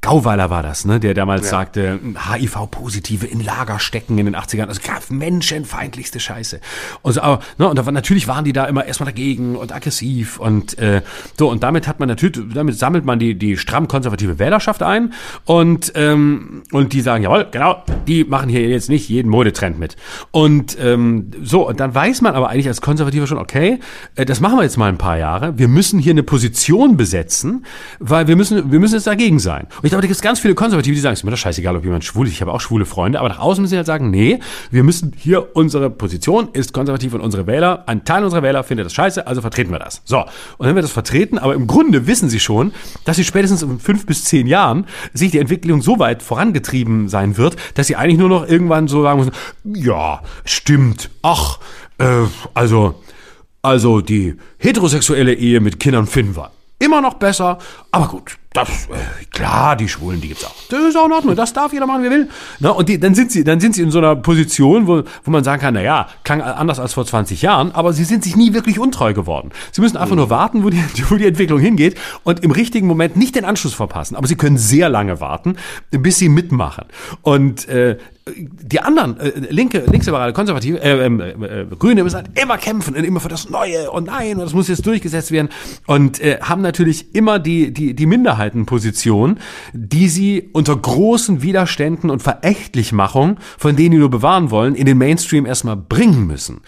Gauweiler war das, ne, der damals ja. sagte, HIV-Positive in Lager stecken in den 80ern, also menschenfeindlichste Scheiße. Und, so, aber, ne, und da, natürlich waren die da immer erstmal dagegen und aggressiv und äh, so, und damit hat man natürlich, damit sammelt man die, die stramm konservative Wählerschaft ein und, ähm, und die sagen, jawohl, genau, die machen hier jetzt nicht jeden Modetrend mit. Und ähm, so, und dann weiß man aber eigentlich als Konservativer schon, okay, äh, das machen wir jetzt mal ein paar Jahre, wir müssen hier eine Position besetzen, weil wir müssen, wir müssen jetzt dagegen sein. Und ich glaube, da gibt es ganz viele Konservative, die sagen, es ist mir doch scheißegal, ob jemand schwul ist. Ich habe auch schwule Freunde. Aber nach außen müssen sie halt sagen, nee, wir müssen hier, unsere Position ist konservativ und unsere Wähler, ein Teil unserer Wähler findet das scheiße, also vertreten wir das. So. Und dann wir das vertreten, aber im Grunde wissen sie schon, dass sie spätestens in fünf bis zehn Jahren sich die Entwicklung so weit vorangetrieben sein wird, dass sie eigentlich nur noch irgendwann so sagen müssen, ja, stimmt, ach, äh, also, also die heterosexuelle Ehe mit Kindern finden wir immer noch besser, aber gut, das, äh, klar, die Schwulen, die gibt's auch. Das ist auch in Ordnung, das darf jeder machen, wie will. Na, und die, dann sind sie, dann sind sie in so einer Position, wo, wo man sagen kann, na ja, klang anders als vor 20 Jahren, aber sie sind sich nie wirklich untreu geworden. Sie müssen einfach mhm. nur warten, wo die, wo die Entwicklung hingeht und im richtigen Moment nicht den Anschluss verpassen. Aber sie können sehr lange warten, bis sie mitmachen. Und äh, die anderen, äh, linke, linksliberale, konservative, äh, äh, äh, Grüne müssen halt immer kämpfen und immer für das Neue und nein, und das muss jetzt durchgesetzt werden und äh, haben natürlich immer die, die, die Minderheitenposition, die sie unter großen Widerständen und Verächtlichmachung, von denen die nur bewahren wollen, in den Mainstream erstmal bringen müssen.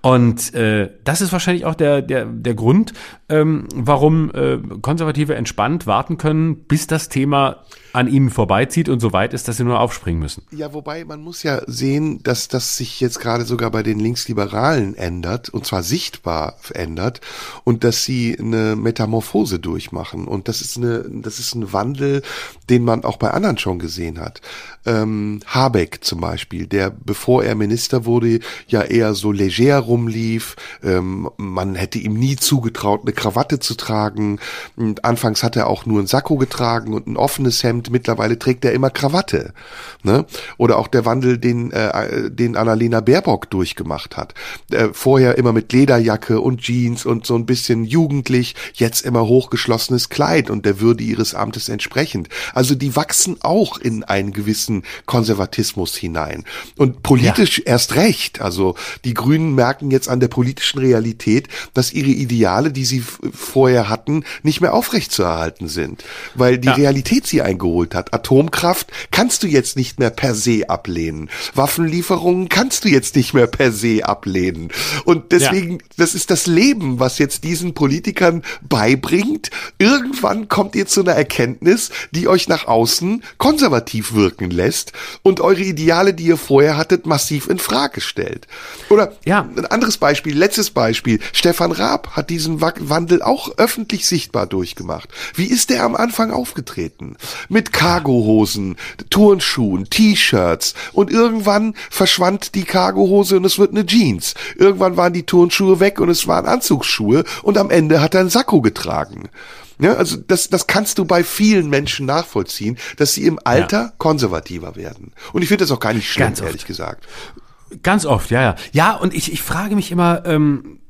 Und äh, das ist wahrscheinlich auch der, der, der Grund, ähm, warum äh, Konservative entspannt warten können, bis das Thema an ihnen vorbeizieht und so weit ist, dass sie nur aufspringen müssen. Ja, wobei man muss ja sehen, dass das sich jetzt gerade sogar bei den Linksliberalen ändert und zwar sichtbar ändert und dass sie eine Metamorphose durchmachen und das ist eine, das ist ein Wandel, den man auch bei anderen schon gesehen hat. Ähm, Habeck zum Beispiel, der bevor er Minister wurde, ja eher so leger rumlief. Ähm, man hätte ihm nie zugetraut, eine Krawatte zu tragen. Und anfangs hat er auch nur ein Sakko getragen und ein offenes Hemd. Mittlerweile trägt er immer Krawatte. Ne? Oder auch der Wandel, den, äh, den Annalena Baerbock durchgemacht hat. Äh, vorher immer mit Lederjacke und Jeans und so ein bisschen jugendlich, jetzt immer hochgeschlossenes Kleid und der Würde ihres Amtes entsprechend. Also die wachsen auch in einen gewissen Konservatismus hinein. Und politisch ja. erst recht. Also die Grünen merken jetzt an der politischen Realität, dass ihre Ideale, die sie vorher hatten, nicht mehr aufrechtzuerhalten sind. Weil die ja. Realität sie eingeholt hat. Atomkraft kannst du jetzt nicht mehr per se ablehnen. Waffenlieferungen kannst du jetzt nicht mehr per se ablehnen. Und deswegen, ja. das ist das Leben, was jetzt diesen Politikern beibringt. Irgendwann kommt ihr zu einer Erkenntnis, die euch euch nach außen konservativ wirken lässt und eure Ideale, die ihr vorher hattet, massiv in Frage stellt. Oder ja. ein anderes Beispiel, letztes Beispiel. Stefan Raab hat diesen Wandel auch öffentlich sichtbar durchgemacht. Wie ist der am Anfang aufgetreten? Mit Cargohosen, Turnschuhen, T-Shirts und irgendwann verschwand die Cargohose und es wird eine Jeans. Irgendwann waren die Turnschuhe weg und es waren Anzugsschuhe und am Ende hat er einen Sakko getragen. Ja, also das, das kannst du bei vielen Menschen nachvollziehen, dass sie im Alter ja. konservativer werden. Und ich finde das auch gar nicht schlimm, ehrlich gesagt. Ganz oft, ja, ja. Ja, und ich, ich frage mich immer, ähm,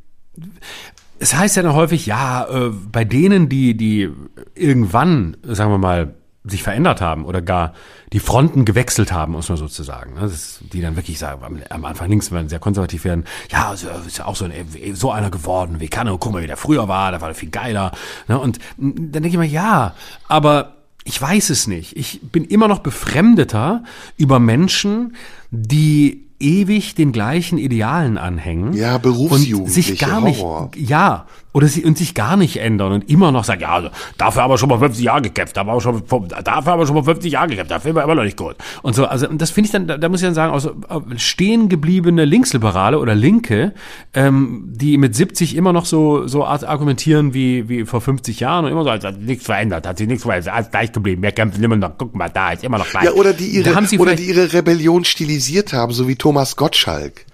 es heißt ja dann häufig, ja, äh, bei denen, die, die irgendwann, sagen wir mal, sich verändert haben oder gar die Fronten gewechselt haben, muss man sozusagen. Ne? Das, die dann wirklich sagen, am Anfang links werden sehr konservativ werden, ja, ist ja auch so, ein, so einer geworden, wie kann er, guck mal, wie der früher war, der war viel geiler. Ne? Und dann denke ich mir, ja, aber ich weiß es nicht. Ich bin immer noch befremdeter über Menschen, die ewig den gleichen Idealen anhängen. Ja, Berufsjugendliche und sich gar nicht, Horror. ja, oder sie und sich gar nicht ändern und immer noch sagen, ja, also, dafür haben wir schon mal 50 Jahre gekämpft, da war schon, dafür haben wir schon mal 50 Jahre gekämpft, dafür war immer noch nicht gut. Und so, also das finde ich dann, da, da, muss ich dann sagen, also stehen gebliebene Linksliberale oder Linke, ähm, die mit 70 immer noch so so argumentieren wie wie vor 50 Jahren und immer so, als hat nichts verändert, hat sich nichts verändert, alles gleich geblieben, wir kämpfen immer noch, guck mal, da ist immer noch gleich. Ja, oder die ihre, oder die ihre Rebellion stilisiert haben, so wie Thomas Gottschalk.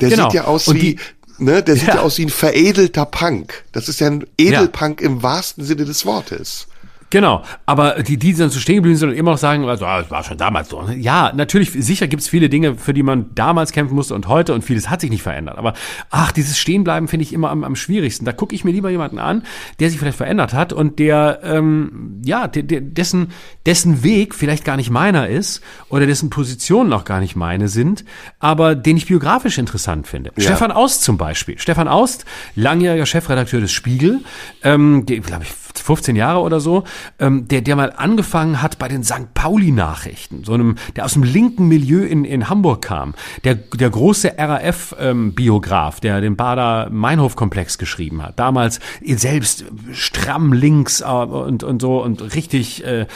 Der genau. sieht ja aus und wie, ne, der sieht ja. ja. aus wie ein veredelter Punk. Das ist ja ein Edelpunk ja. im wahrsten Sinne des Wortes. Genau, aber die, die dann so stehen geblieben sind und immer noch sagen, also, ah, das war schon damals so. Ja, natürlich, sicher gibt's viele Dinge, für die man damals kämpfen musste und heute und vieles hat sich nicht verändert. Aber ach, dieses Stehenbleiben finde ich immer am, am schwierigsten. Da gucke ich mir lieber jemanden an, der sich vielleicht verändert hat und der, ähm, ja, der, der, dessen, dessen Weg vielleicht gar nicht meiner ist oder dessen Positionen auch gar nicht meine sind, aber den ich biografisch interessant finde. Ja. Stefan Aust zum Beispiel. Stefan Aust, langjähriger Chefredakteur des Spiegel, ähm, glaube ich, 15 Jahre oder so, ähm, der, der mal angefangen hat bei den St. Pauli-Nachrichten, so einem, der aus dem linken Milieu in, in Hamburg kam, der, der große RAF-Biograf, ähm, der den Bader-Meinhof-Komplex geschrieben hat, damals selbst stramm links äh, und, und so und richtig äh,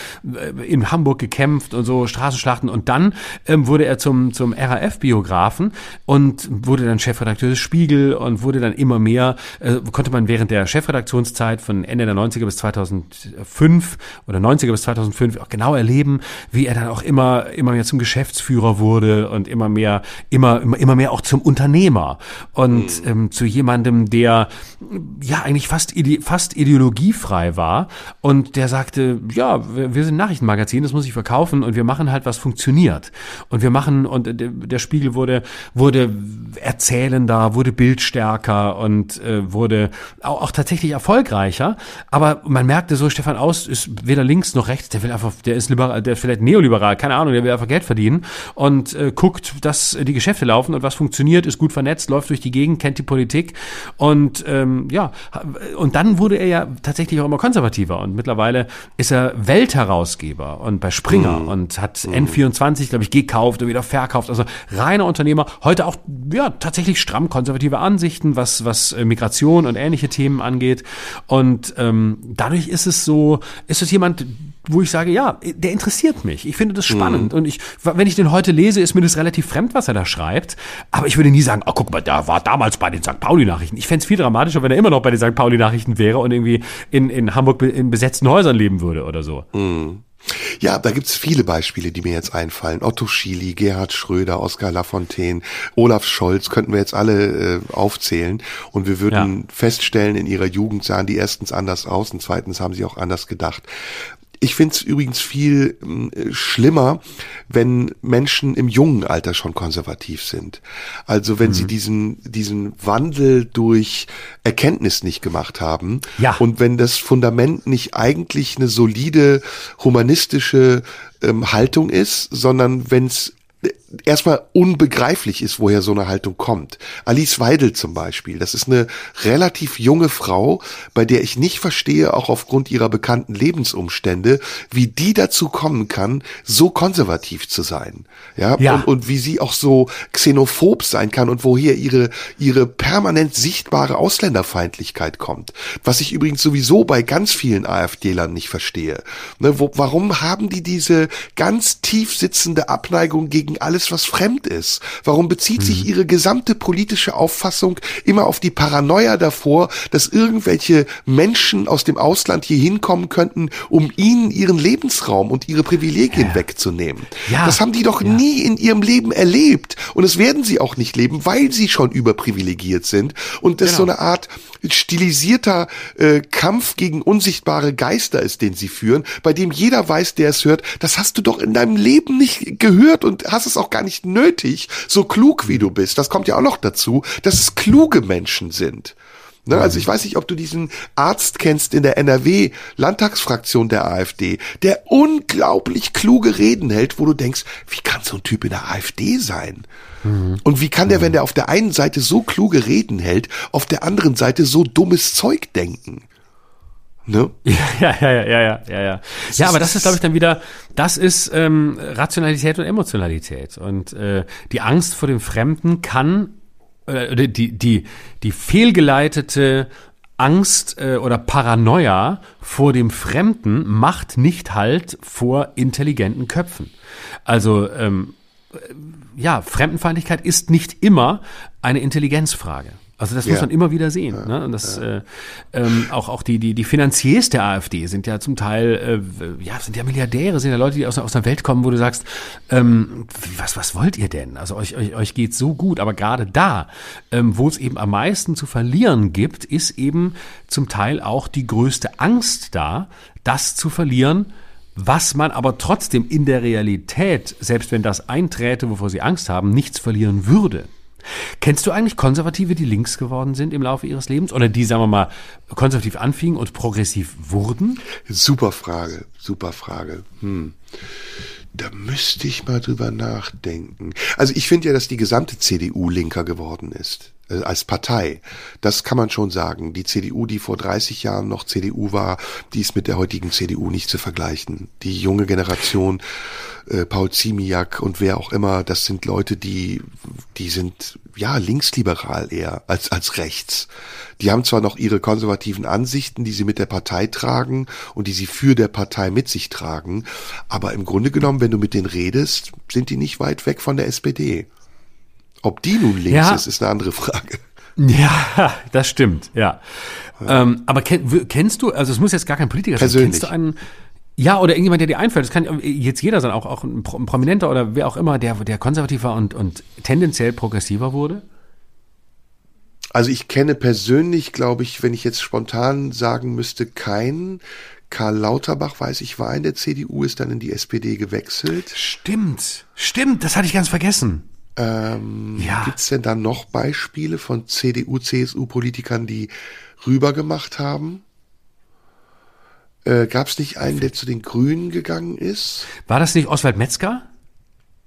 in Hamburg gekämpft und so Straßenschlachten und dann ähm, wurde er zum, zum RAF-Biografen und wurde dann Chefredakteur des Spiegel und wurde dann immer mehr, äh, konnte man während der Chefredaktionszeit von Ende der 90er bis 2005 oder 90er bis 2005 auch genau erleben, wie er dann auch immer, immer mehr zum Geschäftsführer wurde und immer mehr, immer, immer, immer mehr auch zum Unternehmer und mhm. ähm, zu jemandem, der ja eigentlich fast, ide fast ideologiefrei war und der sagte, ja, wir, wir sind Nachrichtenmagazin, das muss ich verkaufen und wir machen halt, was funktioniert. Und wir machen, und der Spiegel wurde, wurde erzählender, wurde bildstärker und äh, wurde auch, auch tatsächlich erfolgreicher. Aber man merkte so, Stefan Aus ist weder links noch rechts, der will einfach, der ist liberal, der ist vielleicht neoliberal, keine Ahnung, der will einfach Geld verdienen und äh, guckt, dass die Geschäfte laufen und was funktioniert, ist gut vernetzt, läuft durch die Gegend, kennt die Politik und ähm, ja, und dann wurde er ja tatsächlich auch immer konservativer und mittlerweile ist er Weltherausgeber und bei Springer mhm. und hat mhm. N24, glaube ich, gekauft und wieder verkauft, also reiner Unternehmer, heute auch ja tatsächlich stramm konservative Ansichten, was was äh, Migration und ähnliche Themen angeht und ähm, dadurch ist es so, ist es jemand, wo ich sage, ja, der interessiert mich. Ich finde das spannend. Mhm. Und ich, wenn ich den heute lese, ist mir das relativ fremd, was er da schreibt. Aber ich würde nie sagen, oh, guck mal, der war damals bei den St. Pauli-Nachrichten. Ich fände es viel dramatischer, wenn er immer noch bei den St. Pauli-Nachrichten wäre und irgendwie in, in Hamburg in besetzten Häusern leben würde oder so. Mhm. Ja, da gibt's viele Beispiele, die mir jetzt einfallen. Otto Schily, Gerhard Schröder, Oskar Lafontaine, Olaf Scholz könnten wir jetzt alle äh, aufzählen und wir würden ja. feststellen, in ihrer Jugend sahen die erstens anders aus und zweitens haben sie auch anders gedacht. Ich finde es übrigens viel äh, schlimmer, wenn Menschen im jungen Alter schon konservativ sind. Also wenn mhm. sie diesen, diesen Wandel durch Erkenntnis nicht gemacht haben. Ja. Und wenn das Fundament nicht eigentlich eine solide humanistische ähm, Haltung ist, sondern wenn es erstmal unbegreiflich ist, woher so eine Haltung kommt. Alice Weidel zum Beispiel, das ist eine relativ junge Frau, bei der ich nicht verstehe, auch aufgrund ihrer bekannten Lebensumstände, wie die dazu kommen kann, so konservativ zu sein. Ja, Ja. Und, und wie sie auch so xenophob sein kann und woher ihre, ihre permanent sichtbare Ausländerfeindlichkeit kommt. Was ich übrigens sowieso bei ganz vielen AfD-Lern nicht verstehe. Ne, wo, warum haben die diese ganz tief sitzende Abneigung gegen alles, was fremd ist? Warum bezieht sich ihre gesamte politische Auffassung immer auf die Paranoia davor, dass irgendwelche Menschen aus dem Ausland hier hinkommen könnten, um ihnen ihren Lebensraum und ihre Privilegien wegzunehmen? Ja. Das haben die doch Ja. nie in ihrem Leben erlebt. Und das werden sie auch nicht leben, weil sie schon überprivilegiert sind. Und das Genau. so eine Art stilisierter äh, Kampf gegen unsichtbare Geister ist, den sie führen, bei dem jeder weiß, der es hört, das hast du doch in deinem Leben nicht gehört und hast es auch gar nicht nötig, so klug wie du bist. Das kommt ja auch noch dazu, dass es kluge Menschen sind. Ne, also ich weiß nicht, ob du diesen Arzt kennst in der NRW-Landtagsfraktion der AfD, der unglaublich kluge Reden hält, wo du denkst, wie kann so ein Typ in der AfD sein? Und wie kann der, wenn der auf der einen Seite so kluge Reden hält, auf der anderen Seite so dummes Zeug denken? Ne? [LAUGHS] Ja, ja, ja, ja, ja, ja, ja. Ja, aber das ist, glaube ich, dann wieder, das ist ähm, Rationalität und Emotionalität. Und äh, die Angst vor dem Fremden kann, äh, die, die, die fehlgeleitete Angst äh, oder Paranoia vor dem Fremden macht nicht halt vor intelligenten Köpfen. Also ähm, ja, Fremdenfeindlichkeit ist nicht immer eine Intelligenzfrage. Also das muss Ja. man immer wieder sehen. ne? Und das äh, ähm, auch auch die die die Finanziers der AfD sind ja zum Teil äh, ja sind ja Milliardäre, sind ja Leute, die aus, aus einer Welt kommen, wo du sagst, ähm, was was wollt ihr denn? Also euch euch, euch geht's so gut, aber gerade da, ähm, wo es eben am meisten zu verlieren gibt, ist eben zum Teil auch die größte Angst da, das zu verlieren, was man aber trotzdem in der Realität, selbst wenn das einträte, wovor sie Angst haben, nichts verlieren würde. Kennst du eigentlich Konservative, die links geworden sind im Laufe ihres Lebens oder die, sagen wir mal, konservativ anfingen und progressiv wurden? Super Frage, super Frage. Hm. Da müsste ich mal drüber nachdenken. Also ich finde ja, dass die gesamte CDU linker geworden ist. äh, Als Partei. Das kann man schon sagen. Die CDU, die vor 30 Jahren noch CDU war, die ist mit der heutigen CDU nicht zu vergleichen. Die junge Generation, äh, Paul Ziemiak und wer auch immer, das sind Leute, die, die sind, ja, linksliberal eher als, als rechts. Die haben zwar noch ihre konservativen Ansichten, die sie mit der Partei tragen und die sie für der Partei mit sich tragen, aber im Grunde genommen, wenn du mit denen redest, sind die nicht weit weg von der SPD. Ob die nun links Ja. ist, ist eine andere Frage. Ja, [LAUGHS] das stimmt, ja. Ähm, aber kenn, kennst du, also es muss jetzt gar kein Politiker sein, Persönlich. kennst du einen, ja, oder irgendjemand, der dir einfällt, das kann jetzt jeder sein, auch, auch ein Pro- ein Prominenter oder wer auch immer, der, der konservativ war und, und tendenziell progressiver wurde? Also ich kenne persönlich, glaube ich, wenn ich jetzt spontan sagen müsste, keinen. Karl Lauterbach, weiß ich, war in der CDU, ist dann in die SPD gewechselt. Stimmt, stimmt, das hatte ich ganz vergessen. Ähm, Ja. Gibt's denn da noch Beispiele von CDU, CSU-Politikern, die rübergemacht haben? Äh, Gab's nicht einen, der zu den Grünen gegangen ist? War das nicht Oswald Metzger?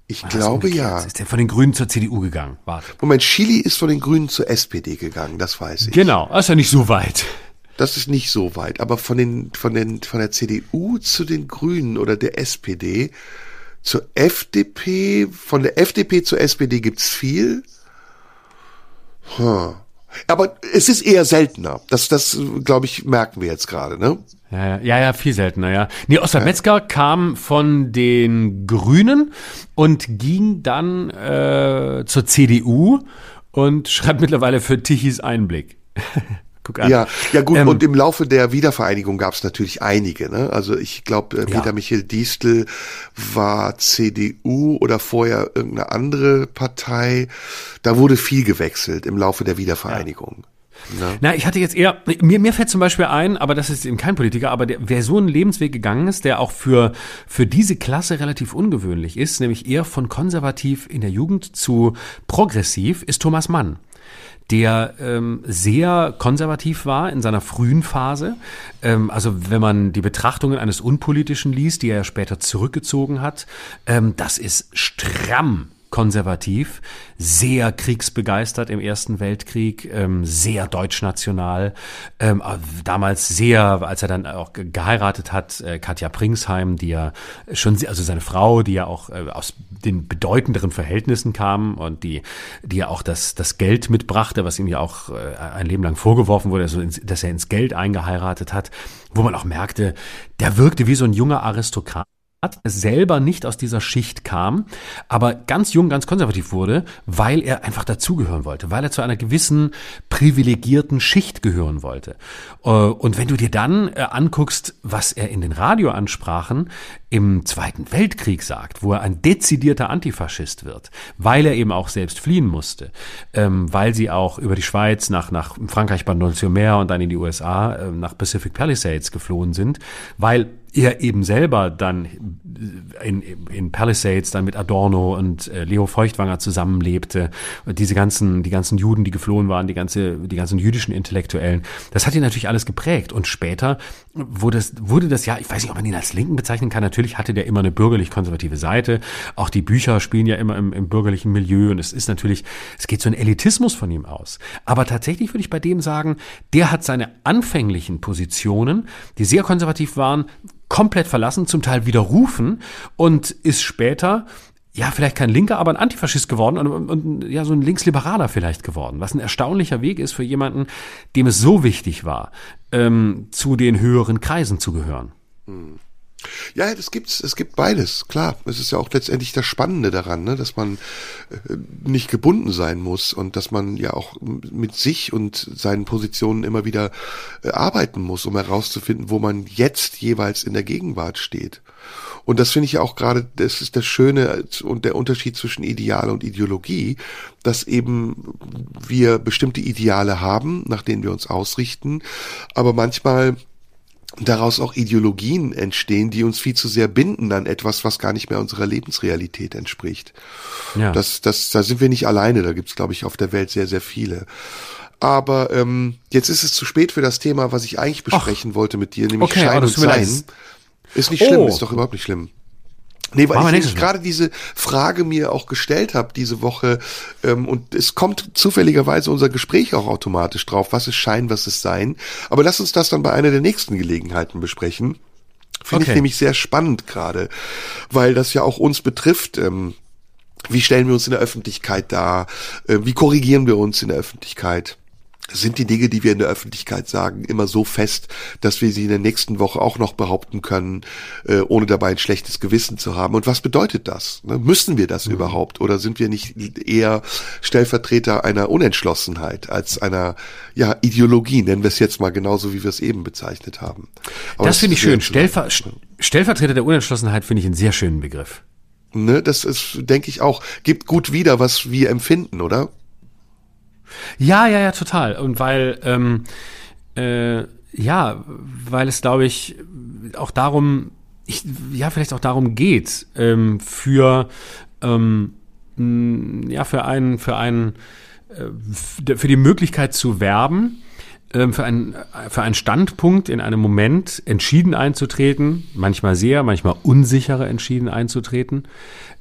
Ich War glaube ja. Ist der von den Grünen zur CDU gegangen? Warte. Moment, Chili ist von den Grünen zur SPD gegangen, das weiß ich. Genau, das ist ja nicht so weit. Das ist nicht so weit, aber von den von den von der CDU zu den Grünen oder der SPD zur FDP, von der FDP zur SPD gibt's viel. Hm. Aber es ist eher seltener. Das das glaube ich merken wir jetzt gerade, ne? Ja, ja, ja, viel seltener, ja. Nee, Oswald Metzger kam von den Grünen und ging dann äh, zur CDU und [LAUGHS] schreibt mittlerweile für Tichys Einblick. [LAUGHS] Guck an. Ja, ja gut, Ähm, und im Laufe der Wiedervereinigung gab es natürlich einige. Ne? Also ich glaube, Peter Ja. Michael Diestel war CDU oder vorher irgendeine andere Partei. Da wurde viel gewechselt im Laufe der Wiedervereinigung. Ne? Na, ich hatte jetzt eher, mir, mir fällt zum Beispiel ein, aber das ist eben kein Politiker, aber der, wer so einen Lebensweg gegangen ist, der auch für, für diese Klasse relativ ungewöhnlich ist, nämlich eher von konservativ in der Jugend zu progressiv, ist Thomas Mann der ähm, sehr konservativ war in seiner frühen Phase. Ähm, also wenn man die Betrachtungen eines Unpolitischen liest, die er ja später zurückgezogen hat, ähm, das ist stramm konservativ, sehr kriegsbegeistert im Ersten Weltkrieg, ähm, sehr deutschnational, ähm, damals sehr, als er dann auch geheiratet hat, äh, Katja Pringsheim, die ja schon, also seine Frau, die ja auch äh, aus den bedeutenderen Verhältnissen kam und die, die ja auch das, das Geld mitbrachte, was ihm ja auch äh, ein Leben lang vorgeworfen wurde, also dass er ins Geld eingeheiratet hat, wo man auch merkte, der wirkte wie so ein junger Aristokrat selber nicht aus dieser Schicht kam, aber ganz jung, ganz konservativ wurde, weil er einfach dazugehören wollte, weil er zu einer gewissen privilegierten Schicht gehören wollte. Äh, und wenn du dir dann äh, anguckst, was er in den Radioansprachen im Zweiten Weltkrieg sagt, wo er ein dezidierter Antifaschist wird, weil er eben auch selbst fliehen musste, ähm, weil sie auch über die Schweiz nach, nach Frankreich Bandolciomere und dann in die USA äh, nach Pacific Palisades geflohen sind, weil er eben selber dann in, in Palisades dann mit Adorno und äh, Leo Feuchtwanger zusammenlebte, diese ganzen, die ganzen Juden, die geflohen waren, die ganze, die ganzen jüdischen Intellektuellen, das hat ihn natürlich alles geprägt. Und später wurde das, wurde das ja, ich weiß nicht, ob man ihn als Linken bezeichnen kann, natürlich hatte der immer eine bürgerlich-konservative Seite. Auch die Bücher spielen ja immer im, im bürgerlichen Milieu und es ist natürlich, es geht so ein Elitismus von ihm aus. Aber tatsächlich würde ich bei dem sagen, der hat seine anfänglichen Positionen, die sehr konservativ waren, komplett verlassen, zum Teil widerrufen und ist später ja, vielleicht kein Linker, aber ein Antifaschist geworden und, und, ja, so ein Linksliberaler vielleicht geworden, was ein erstaunlicher Weg ist für jemanden, dem es so wichtig war, ähm, zu den höheren Kreisen zu gehören. Hm. Ja, das gibt's, es gibt beides, klar. Es ist ja auch letztendlich das Spannende daran, ne, dass man äh, nicht gebunden sein muss und dass man ja auch mit sich und seinen Positionen immer wieder äh, arbeiten muss, um herauszufinden, wo man jetzt jeweils in der Gegenwart steht. Und das finde ich ja auch gerade, das ist das Schöne und der Unterschied zwischen Ideal und Ideologie, dass eben wir bestimmte Ideale haben, nach denen wir uns ausrichten, aber manchmal daraus auch Ideologien entstehen, die uns viel zu sehr binden an etwas, was gar nicht mehr unserer Lebensrealität entspricht. Ja. Das, das, da sind wir nicht alleine, da gibt's, glaube ich, auf der Welt sehr, sehr viele. Aber ähm, jetzt ist es zu spät für das Thema, was ich eigentlich besprechen Ach, wollte mit dir, nämlich okay, Schein und Sein. Ist nicht schlimm, oh. ist doch überhaupt nicht schlimm. Nee, weil ich, gerade diese Frage mir auch gestellt habe diese Woche ähm, und es kommt zufälligerweise unser Gespräch auch automatisch drauf, was ist Schein, was ist Sein. Aber lass uns das dann bei einer der nächsten Gelegenheiten besprechen. Finde okay. ich nämlich sehr spannend gerade, weil das ja auch uns betrifft. Ähm, wie stellen wir uns in der Öffentlichkeit dar? Äh, wie korrigieren wir uns in der Öffentlichkeit? Sind die Dinge, die wir in der Öffentlichkeit sagen, immer so fest, dass wir sie in der nächsten Woche auch noch behaupten können, äh, ohne dabei ein schlechtes Gewissen zu haben. Und was bedeutet das? Ne? Müssen wir das mhm. überhaupt? Oder sind wir nicht eher Stellvertreter einer Unentschlossenheit als einer ja, Ideologie, nennen wir es jetzt mal genauso, wie wir es eben bezeichnet haben. Aber das, finde ich schön. Stellver Stellvertreter der Unentschlossenheit finde ich einen sehr schönen Begriff. Ne, das ist, denke ich auch, gibt gut wieder, was wir empfinden, oder? Ja, ja, ja, total. Und weil, ähm, äh, ja, weil es, glaube ich, auch darum, ich, ja, vielleicht auch darum geht, ähm, für, ähm, ja, für einen, für einen, äh, für die Möglichkeit zu werben, für einen, für einen Standpunkt in einem Moment entschieden einzutreten, manchmal sehr, manchmal unsicherer entschieden einzutreten,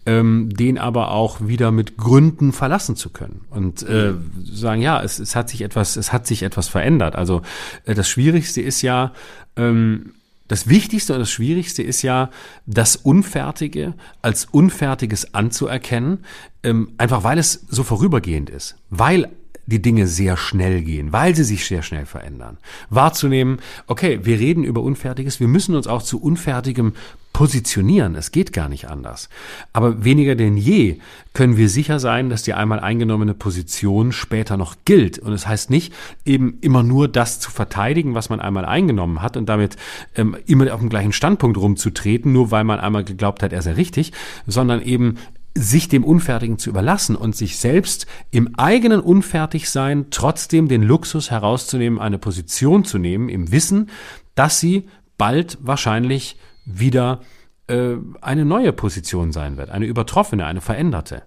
ähm, den aber auch wieder mit Gründen verlassen zu können und äh, sagen, ja, es, es hat sich etwas, es hat sich etwas verändert. Also äh, das Schwierigste ist ja, ähm, das Wichtigste und das Schwierigste ist ja, das Unfertige als Unfertiges anzuerkennen, ähm, einfach weil es so vorübergehend ist, weil die Dinge sehr schnell gehen, weil sie sich sehr schnell verändern. Wahrzunehmen, okay, wir reden über Unfertiges, wir müssen uns auch zu Unfertigem positionieren. Es geht gar nicht anders. Aber weniger denn je können wir sicher sein, dass die einmal eingenommene Position später noch gilt. Und es das heißt nicht, eben immer nur das zu verteidigen, was man einmal eingenommen hat und damit ähm, immer auf dem gleichen Standpunkt rumzutreten, nur weil man einmal geglaubt hat, er sei richtig, sondern eben sich dem Unfertigen zu überlassen und sich selbst im eigenen Unfertigsein trotzdem den Luxus herauszunehmen, eine Position zu nehmen, im Wissen, dass sie bald wahrscheinlich wieder äh, eine neue Position sein wird, eine übertroffene, eine veränderte.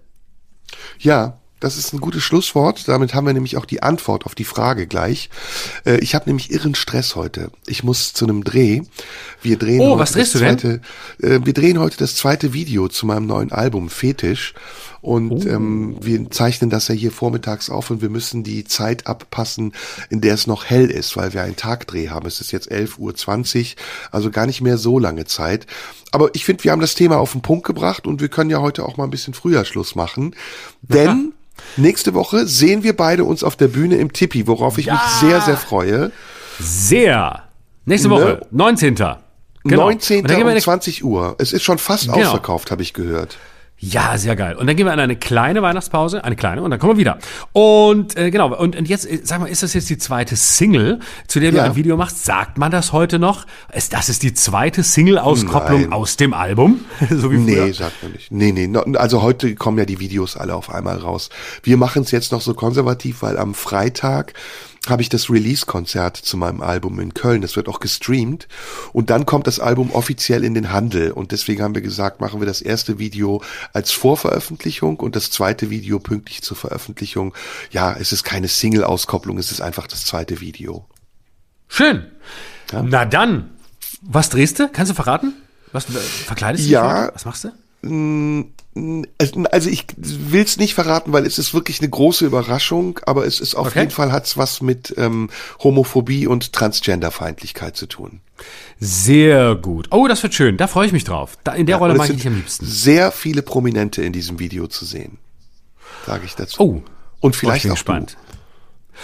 Ja, das ist ein gutes Schlusswort. Damit haben wir nämlich auch die Antwort auf die Frage gleich. Äh, ich habe nämlich irren Stress heute. Ich muss zu einem Dreh. Wir drehen oh, was drehst du zweite, denn? Äh, wir drehen heute das zweite Video zu meinem neuen Album Fetisch. Und ähm, wir zeichnen das ja hier vormittags auf und wir müssen die Zeit abpassen, in der es noch hell ist, weil wir einen Tagdreh haben. Es ist jetzt 11.20 Uhr, also gar nicht mehr so lange Zeit. Aber ich finde, wir haben das Thema auf den Punkt gebracht und wir können ja heute auch mal ein bisschen früher Schluss machen. Denn nächste Woche sehen wir beide uns auf der Bühne im Tippi, worauf ich Ja. mich sehr, sehr freue. Sehr. Nächste Ne? Woche, 19. Genau. 19. Und dann gehen wir um eine, 20 Uhr. Es ist schon fast Genau. ausverkauft, habe ich gehört. Ja, sehr geil. Und dann gehen wir in eine kleine Weihnachtspause, eine kleine, und dann kommen wir wieder. Und äh, genau, und, und jetzt, äh, sag mal, ist das jetzt die zweite Single, zu der du Ja. ein Video machst? Sagt man das heute noch? Ist, das ist die zweite Single-Auskopplung aus dem Album? [LAUGHS] so wie früher? Nee, sagt man nicht. Nee, nee. no- Also heute kommen ja die Videos alle auf einmal raus. Wir machen es jetzt noch so konservativ, weil am Freitag habe ich das Release-Konzert zu meinem Album in Köln. Das wird auch gestreamt. Und dann kommt das Album offiziell in den Handel. Und deswegen haben wir gesagt, machen wir das erste Video als Vorveröffentlichung und das zweite Video pünktlich zur Veröffentlichung. Ja, es ist keine Single-Auskopplung, es ist einfach das zweite Video. Schön. Na dann, was drehst du? Kannst du verraten? Was äh, verkleidest du dich Ja. heute? Was machst du? Also ich will es nicht verraten, weil es ist wirklich eine große Überraschung, aber es ist auf Okay. jeden Fall hat's was mit ähm, Homophobie und Transgenderfeindlichkeit zu tun. Sehr gut. Oh, das wird schön. Da freue ich mich drauf. Da, in der Rolle Und es mag ich dich am liebsten. Sehr viele Prominente in diesem Video zu sehen, sage ich dazu. Oh. und ich vielleicht bin auch gespannt. Du.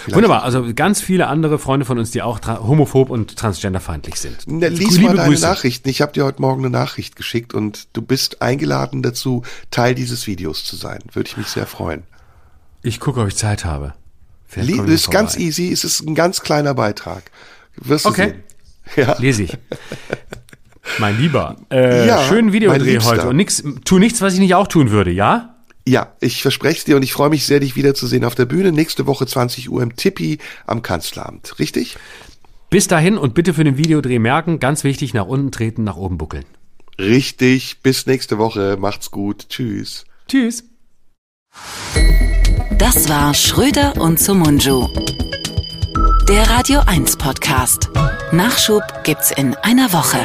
Wunderbar. Also ganz viele andere Freunde von uns, die auch homophob und transgenderfeindlich sind. Na, lies Liebe mal deine Grüße. Nachrichten. Ich habe dir heute Morgen eine Nachricht geschickt und du bist eingeladen dazu, Teil dieses Videos zu sein. Würde ich mich sehr freuen. Ich gucke, ob ich Zeit habe. Vielleicht Li komme ich ist ganz vorbei. easy, es ist ein ganz kleiner Beitrag. Wirst du Okay. sehen. Ja. Lese ich. Mein Lieber, äh, Ja, schönen Videodreh heute und nix, tu nichts, was ich nicht auch tun würde, ja? Ja, ich verspreche es dir und ich freue mich sehr, dich wiederzusehen auf der Bühne. Nächste Woche 20 Uhr im Tippi am Kanzleramt. Richtig? Bis dahin und bitte für den Videodreh merken, ganz wichtig, nach unten treten, nach oben buckeln. Richtig. Bis nächste Woche. Macht's gut. Tschüss. Tschüss. Das war Schröder und Sumunju. Der Radio 1 Podcast. Nachschub gibt's in einer Woche.